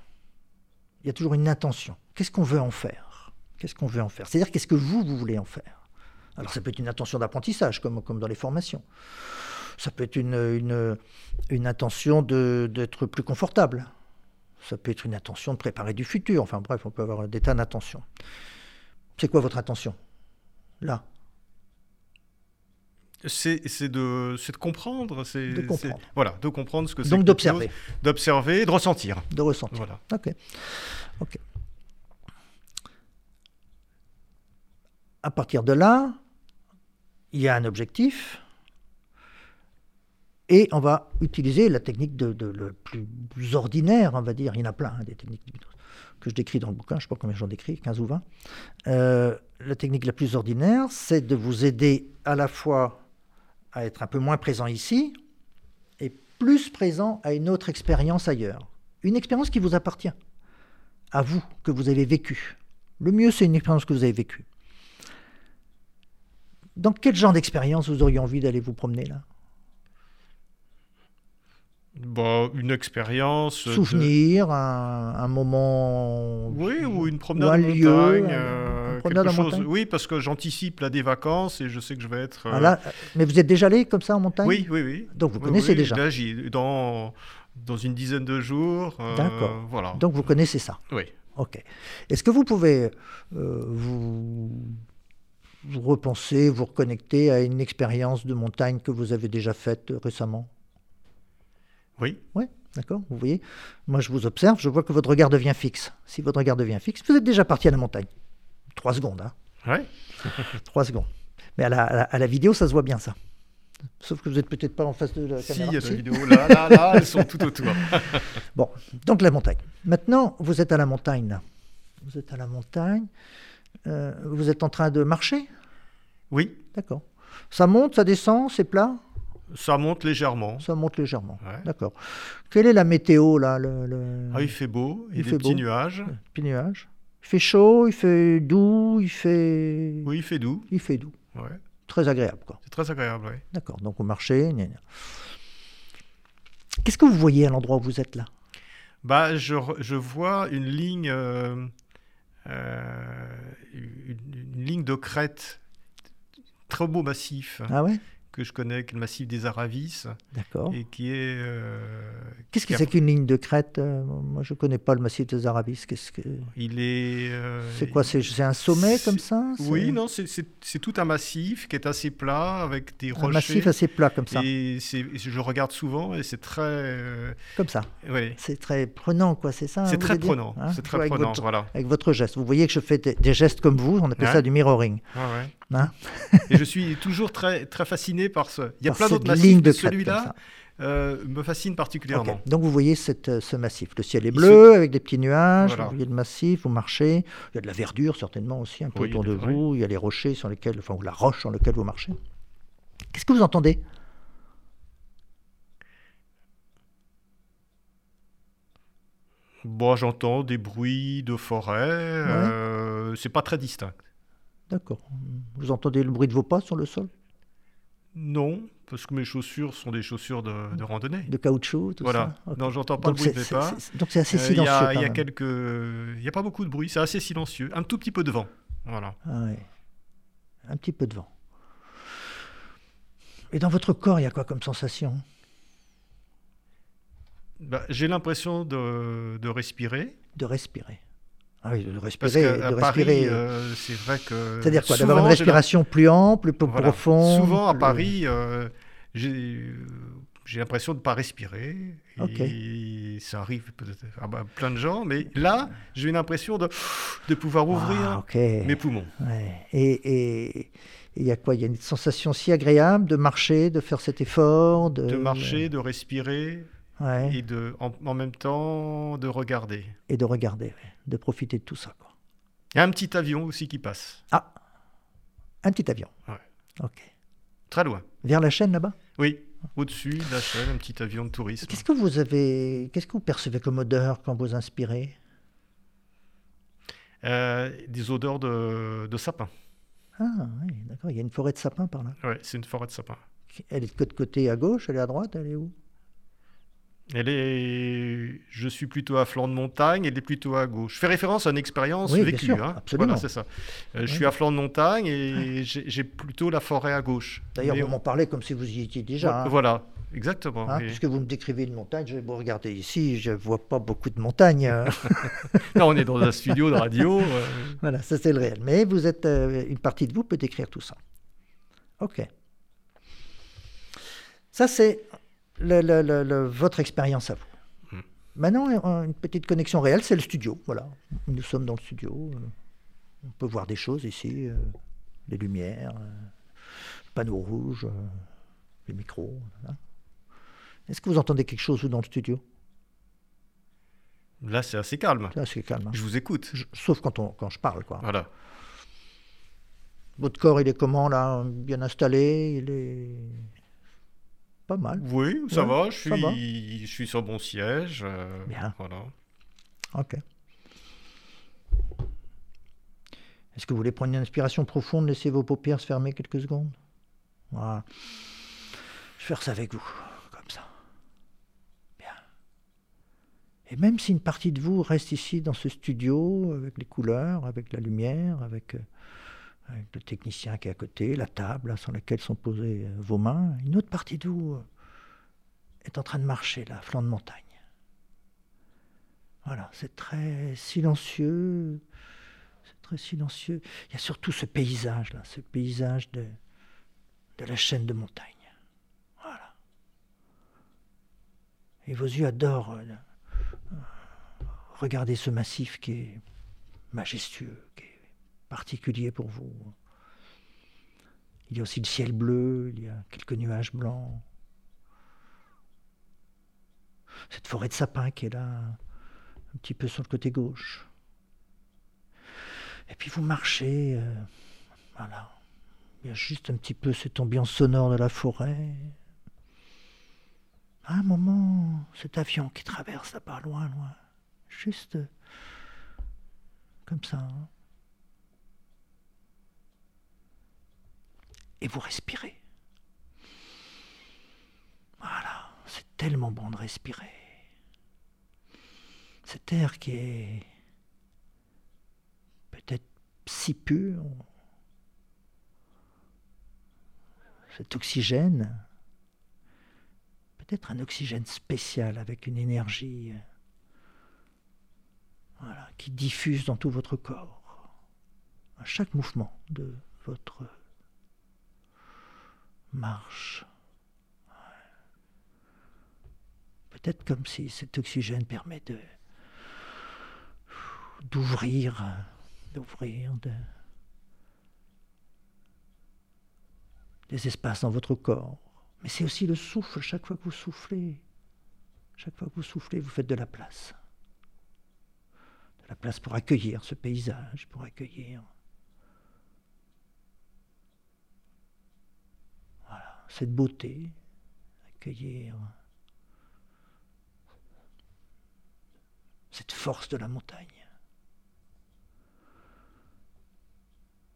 Il y a toujours une intention. Qu'est-ce qu'on veut en faire? Qu'est-ce qu'on veut en faire? C'est-à-dire qu'est-ce que vous, vous voulez en faire? Alors ça peut être une intention d'apprentissage, comme, comme dans les formations. Ça peut être une, une, une intention d'être plus confortable. Ça peut être une intention de préparer du futur. Enfin bref, on peut avoir des tas d'intentions. C'est quoi votre intention Là? C'est de, de comprendre. De comprendre. Voilà, de comprendre ce que c'est. Donc d'observer. D'observer et de ressentir. De ressentir. Voilà. Ok. Ok. À partir de là, il y a un objectif, et on va utiliser la technique de, plus ordinaire, on va dire. Il y en a plein, hein, des techniques que je décris dans le bouquin, je ne sais pas combien j'en décris, 15 ou 20. Euh, la technique la plus ordinaire, c'est de vous aider à la fois à être un peu moins présent ici et plus présent à une autre expérience ailleurs. Une expérience qui vous appartient, à vous, que vous avez vécue. Le mieux, c'est une expérience que vous avez vécue. Dans quel genre d'expérience vous auriez envie d'aller vous promener là? Bah, une expérience. de- Souvenir, un, un moment. Oui, ou une Ou promenade un en lieu, montagne. un- euh, une promenade en chose- montagne. Oui, parce que j'anticipe là des vacances et je sais que je vais être. euh, Ah là, mais vous êtes déjà allé comme ça en montagne? Oui, oui, oui. Donc vous connaissez oui, déjà. Là, j'y- dans, dans une dizaine de jours. euh, D'accord. Voilà. Donc vous connaissez ça? Oui. Ok. Est-ce que vous pouvez euh, vous, vous repenser, vous reconnecter à une expérience de montagne que vous avez déjà faite euh, récemment? Oui. Oui, d'accord. Vous voyez, moi je vous observe, je vois que votre regard devient fixe. Si votre regard devient fixe, vous êtes déjà parti à la montagne. Trois secondes, hein Ouais. Trois secondes. Mais à la, à la- à la vidéo, ça se voit bien ça. Sauf que vous n'êtes peut-être pas en face de la Si, caméra. il y a Si des vidéos là, là, là, elles sont tout autour. Bon, donc la montagne. Maintenant, vous êtes à la montagne. là. Vous êtes à la montagne. Euh, vous êtes en train de marcher? Oui, D'accord. Ça monte, ça descend, c'est plat? Ça monte légèrement. Ça monte légèrement. Ouais. D'accord. Quelle est la météo là le, le- Ah, il fait beau, il y Il a des fait petits beau. nuages. Petit nuage. Il fait chaud, il fait doux, il fait. Oui, il fait doux. Il fait doux. Ouais. Très agréable, quoi. C'est très agréable, oui. D'accord. Donc gna, gna. Qu'est-ce que vous voyez à l'endroit où vous êtes là? Bah, je, je vois une ligne, euh, euh, une, une ligne de crête, très beau massif. Ah ouais? Que je connais, qui est le massif des Aravis, D'accord. et qui est. euh, Qu'est-ce que c'est qu'une ligne de crête Euh, Moi, je connais pas le massif des Arabis. Qu'est-ce que Il est. euh, c'est quoi C'est c'est un sommet c'est- comme ça? C'est Oui, non, c'est- c'est c'est tout un massif qui est assez plat avec des Un rochers. massif assez plat comme ça. Et c'est- je regarde souvent et c'est très. euh, Comme ça. ouais, C'est très prenant, quoi. C'est ça c'est vous très prenant. Hein c'est très avec prenant, votre- voilà. Avec votre geste. Vous voyez que je fais des, des gestes comme vous. On appelle Ouais. ça du mirroring. Ouais, ouais. Hein? Et je suis toujours très, très fasciné par ce. Il y a Par plein d'autres massifs, mais celui-là euh, me fascine particulièrement. Donc vous voyez cette, euh, ce massif. Le ciel est Il bleu avec des petits nuages. Voilà. Vous voyez le massif. Vous marchez. Il y a de la verdure certainement aussi un peu Oui, autour de des- vous. Il y a les rochers sur lesquels, enfin, ou la roche sur laquelle vous marchez. Qu'est-ce que vous entendez? Bon, j'entends des bruits de forêt. euh, c'est pas très distinct. D'accord. Vous entendez le bruit de vos pas sur le sol? Non, parce que mes chaussures sont des chaussures de, de randonnée. De caoutchouc, tout Voilà. ça. Non, j'entends pas Donc le bruit c'est- de pas. donc c'est assez Euh, Il y silencieux. a, il y a quelques, il y a pas beaucoup de bruit. C'est assez silencieux. Un tout petit peu de vent. Voilà. Ah ouais. Un petit peu de vent. Et dans votre corps, il y a quoi comme sensation? Bah, J'ai l'impression de, de respirer. De respirer. Ah oui, de Parce respirer. qu'à de Paris, respirer. euh, c'est vrai que. C'est-à-dire quoi D'avoir une respiration plus ample, plus Voilà. profonde Souvent à Paris, euh, j'ai euh, j'ai l'impression de ne pas respirer. Ça arrive peut-être à bah, plein de gens, mais là, j'ai une impression de, de pouvoir ouvrir Ah, ok. mes poumons. Ouais. Et il y a quoi? Il y a une sensation si agréable de marcher, de faire cet effort, de, De marcher, de respirer? Ouais. et de, en, en même temps de regarder. et de regarder, de profiter de tout ça. Quoi. Il y a un petit avion aussi qui passe, Ah, un petit avion. Ouais. Ok. très loin. Vers la chaîne là-bas? Oui, au-dessus de la chaîne, un petit avion de tourisme. Qu'est-ce que vous avez, qu'est-ce que vous percevez comme odeur quand vous inspirez? Euh, des odeurs de, de sapin. Ah, oui, d'accord. Il y a une forêt de sapins par là. Ouais, c'est une forêt de sapin. Elle est de côté? À gauche, elle est à droite, elle est où? Elle est, je suis plutôt à flanc de montagne, elle est plutôt à gauche. Je fais référence à une expérience Oui, vécue. sûr, hein. Voilà, c'est ça. Euh, Je suis à flanc de montagne et j'ai plutôt la forêt à gauche. D'ailleurs, vous on- m'en parlez comme si vous y étiez déjà. hein. Voilà, exactement. Hein, Et- puisque vous me décrivez une montagne, je vais vous regarder ici, je vois pas beaucoup de montagnes. Là, on est dans un studio de radio. euh, voilà, ça c'est le réel. Mais vous êtes, euh, une partie de vous peut décrire tout ça. Ok. Ça c'est le- le- le- le- votre expérience à vous. Hmm. Maintenant, euh, une petite connexion réelle, c'est le studio. Voilà, nous sommes dans le studio. euh, On peut voir des choses ici, euh, les lumières, euh, le panneau rouge, euh, les micros. voilà. Est-ce que vous entendez quelque chose vous dans le studio? Là, c'est assez calme. Là, c'est calme. hein. Je vous écoute. Je- sauf quand, on, quand je parle, quoi. Voilà. Votre corps, il est comment, là? Bien installé Il est pas mal. Oui, ça Ouais, va. Je va. suis, je suis sur mon siège. euh, Bien. Voilà. Ok. Est-ce que vous voulez prendre une inspiration profonde, laisser vos paupières se fermer quelques secondes? Voilà. Je vais faire ça avec vous, comme ça. Bien. Et même si une partie de vous reste ici dans ce studio, avec les couleurs, avec la lumière, avec, euh, avec le technicien qui est à côté, la table sur laquelle sont posées euh, vos mains, une autre partie de vous euh, est en train de marcher là, flanc de montagne. Voilà, c'est très silencieux, c'est très silencieux. Il y a surtout ce paysage là, ce paysage de, de la chaîne de montagne. Voilà. Et vos yeux adorent euh, regarder ce massif qui est majestueux, qui est particulier pour vous. Il y a aussi le ciel bleu, il y a quelques nuages blancs. Cette forêt de sapins qui est là, un petit peu sur le côté gauche. Et puis vous marchez, euh, voilà. Il y a juste un petit peu cette ambiance sonore de la forêt. À un moment, cet avion qui traverse là-bas, loin, loin. Juste comme ça. Hein. Et vous respirez. Voilà, c'est tellement bon de respirer. Cet air qui est peut-être si pur, cet oxygène, peut-être un oxygène spécial avec une énergie qui diffuse dans tout votre corps, à chaque mouvement de votre marche. Peut-être comme si cet oxygène permet de d'ouvrir, d'ouvrir des espaces dans votre corps. Mais c'est aussi le souffle, chaque fois que vous soufflez. Chaque fois que vous soufflez, vous faites de la place. De la place pour accueillir ce paysage, pour accueillir voilà, cette beauté, accueillir cette force de la montagne.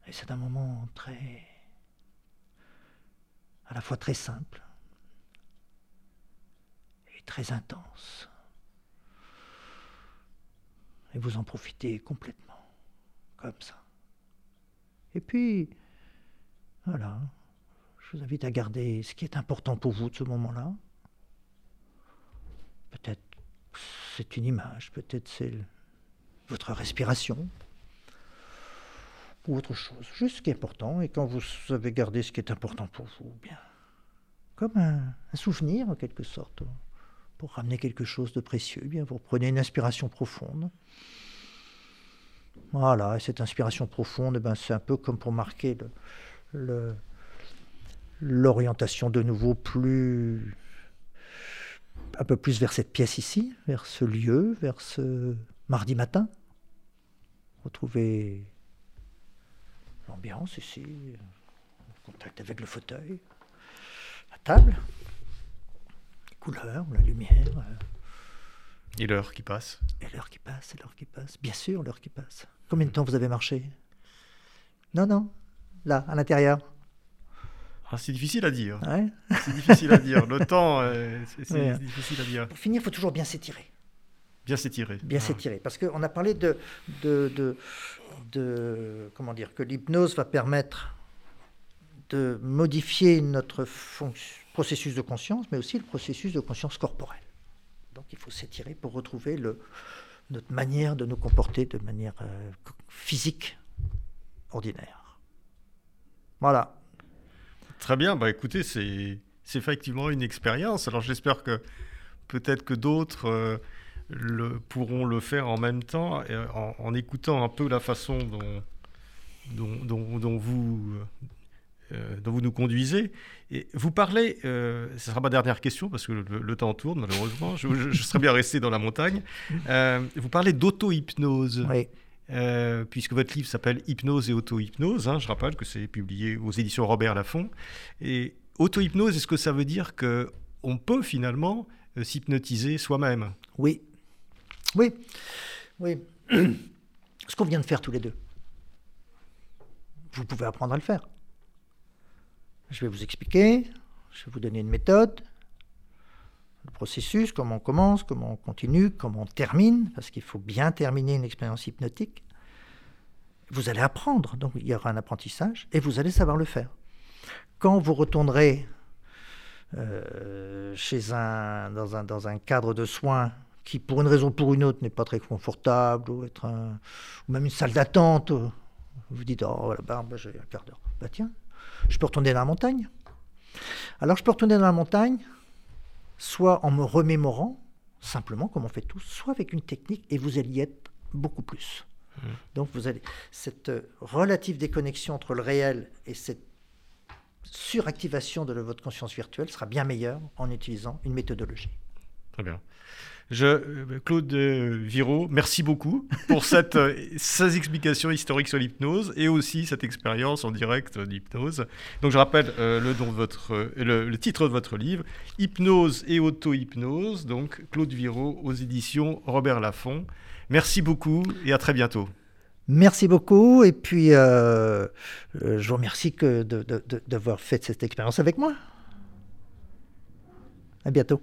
Et c'est un moment très, à la fois très simple et très intense. Et vous en profitez complètement, comme ça. Et puis, voilà, je vous invite à garder ce qui est important pour vous de ce moment-là. Peut-être c'est une image, peut-être c'est votre respiration, ou autre chose. Juste ce qui est important, et quand vous avez gardé ce qui est important pour vous, bien, comme un, souvenir en quelque sorte, pour ramener quelque chose de précieux, bien, vous prenez une inspiration profonde. Voilà, et cette inspiration profonde, ben, c'est un peu comme pour marquer le, l'orientation de nouveau plus un peu plus vers cette pièce ici, vers ce lieu, vers ce mardi matin. Retrouver l'ambiance ici, en contact avec le fauteuil, la table, les couleurs, la lumière. Euh. Et l'heure qui passe Et l'heure qui passe, et l'heure qui passe. Bien sûr, l'heure qui passe. Combien de temps vous avez marché? Non, non, là, à l'intérieur. Ah, c'est difficile à dire. C'est difficile à dire. Le temps, euh, c'est difficile à dire. Pour finir, il faut toujours bien s'étirer. Bien s'étirer. Bien ah. s'étirer. Parce qu'on a parlé de, de, de, Comment dire Que l'hypnose va permettre de modifier notre processus de conscience, mais aussi le processus de conscience corporelle. Donc il faut s'étirer pour retrouver le, notre manière de nous comporter de manière euh, physique ordinaire. Voilà. Très bien, bah écoutez, c'est effectivement une expérience. Alors j'espère que peut-être que d'autres euh, pourront le faire en même temps, euh, en, écoutant un peu la façon dont, dont, dont, vous, euh, dont vous nous conduisez. Et vous parlez, ce sera ma dernière question parce que le, temps tourne malheureusement, je, je, serais bien resté dans la montagne. vous parlez d'auto-hypnose. Oui. Euh, puisque votre livre s'appelle Hypnose et auto-hypnose. Hein, je rappelle que c'est publié aux éditions Robert Laffont. Et auto-hypnose, est-ce que ça veut dire que on peut finalement euh, s'hypnotiser soi-même? Oui. Oui. Oui. Ce qu'on vient de faire tous les deux. vous pouvez apprendre à le faire. Je vais vous expliquer, je vais vous donner une méthode, processus, comment on commence, comment on continue, comment on termine, parce qu'il faut bien terminer une expérience hypnotique. Vous allez apprendre, donc il y aura un apprentissage, et vous allez savoir le faire. Quand vous retournerez euh, chez un dans, un, dans un cadre de soins qui, pour une raison ou pour une autre, n'est pas très confortable, ou, être ou même une salle d'attente, vous vous dites, oh, voilà, bah, bah, j'ai un quart d'heure. Bah tiens, je peux retourner dans la montagne. Alors je peux retourner dans la montagne, soit en me remémorant, simplement comme on fait tous, soit avec une technique, et vous allez y être beaucoup plus. Mmh. Donc vous allez cette euh, relative déconnexion entre le réel et cette suractivation de votre conscience virtuelle sera bien meilleure en utilisant une méthodologie. Très bien. Je, euh, Claude Viro, merci beaucoup pour cette, euh, ces explications historiques sur l'hypnose et aussi cette expérience en direct d'hypnose. Donc je rappelle euh, le, de votre, le, titre de votre livre, Hypnose et auto-hypnose, donc Claude Viro aux éditions Robert Laffont. Merci beaucoup et à très bientôt. Merci beaucoup et puis je vous remercie d'avoir fait cette expérience avec moi. À bientôt.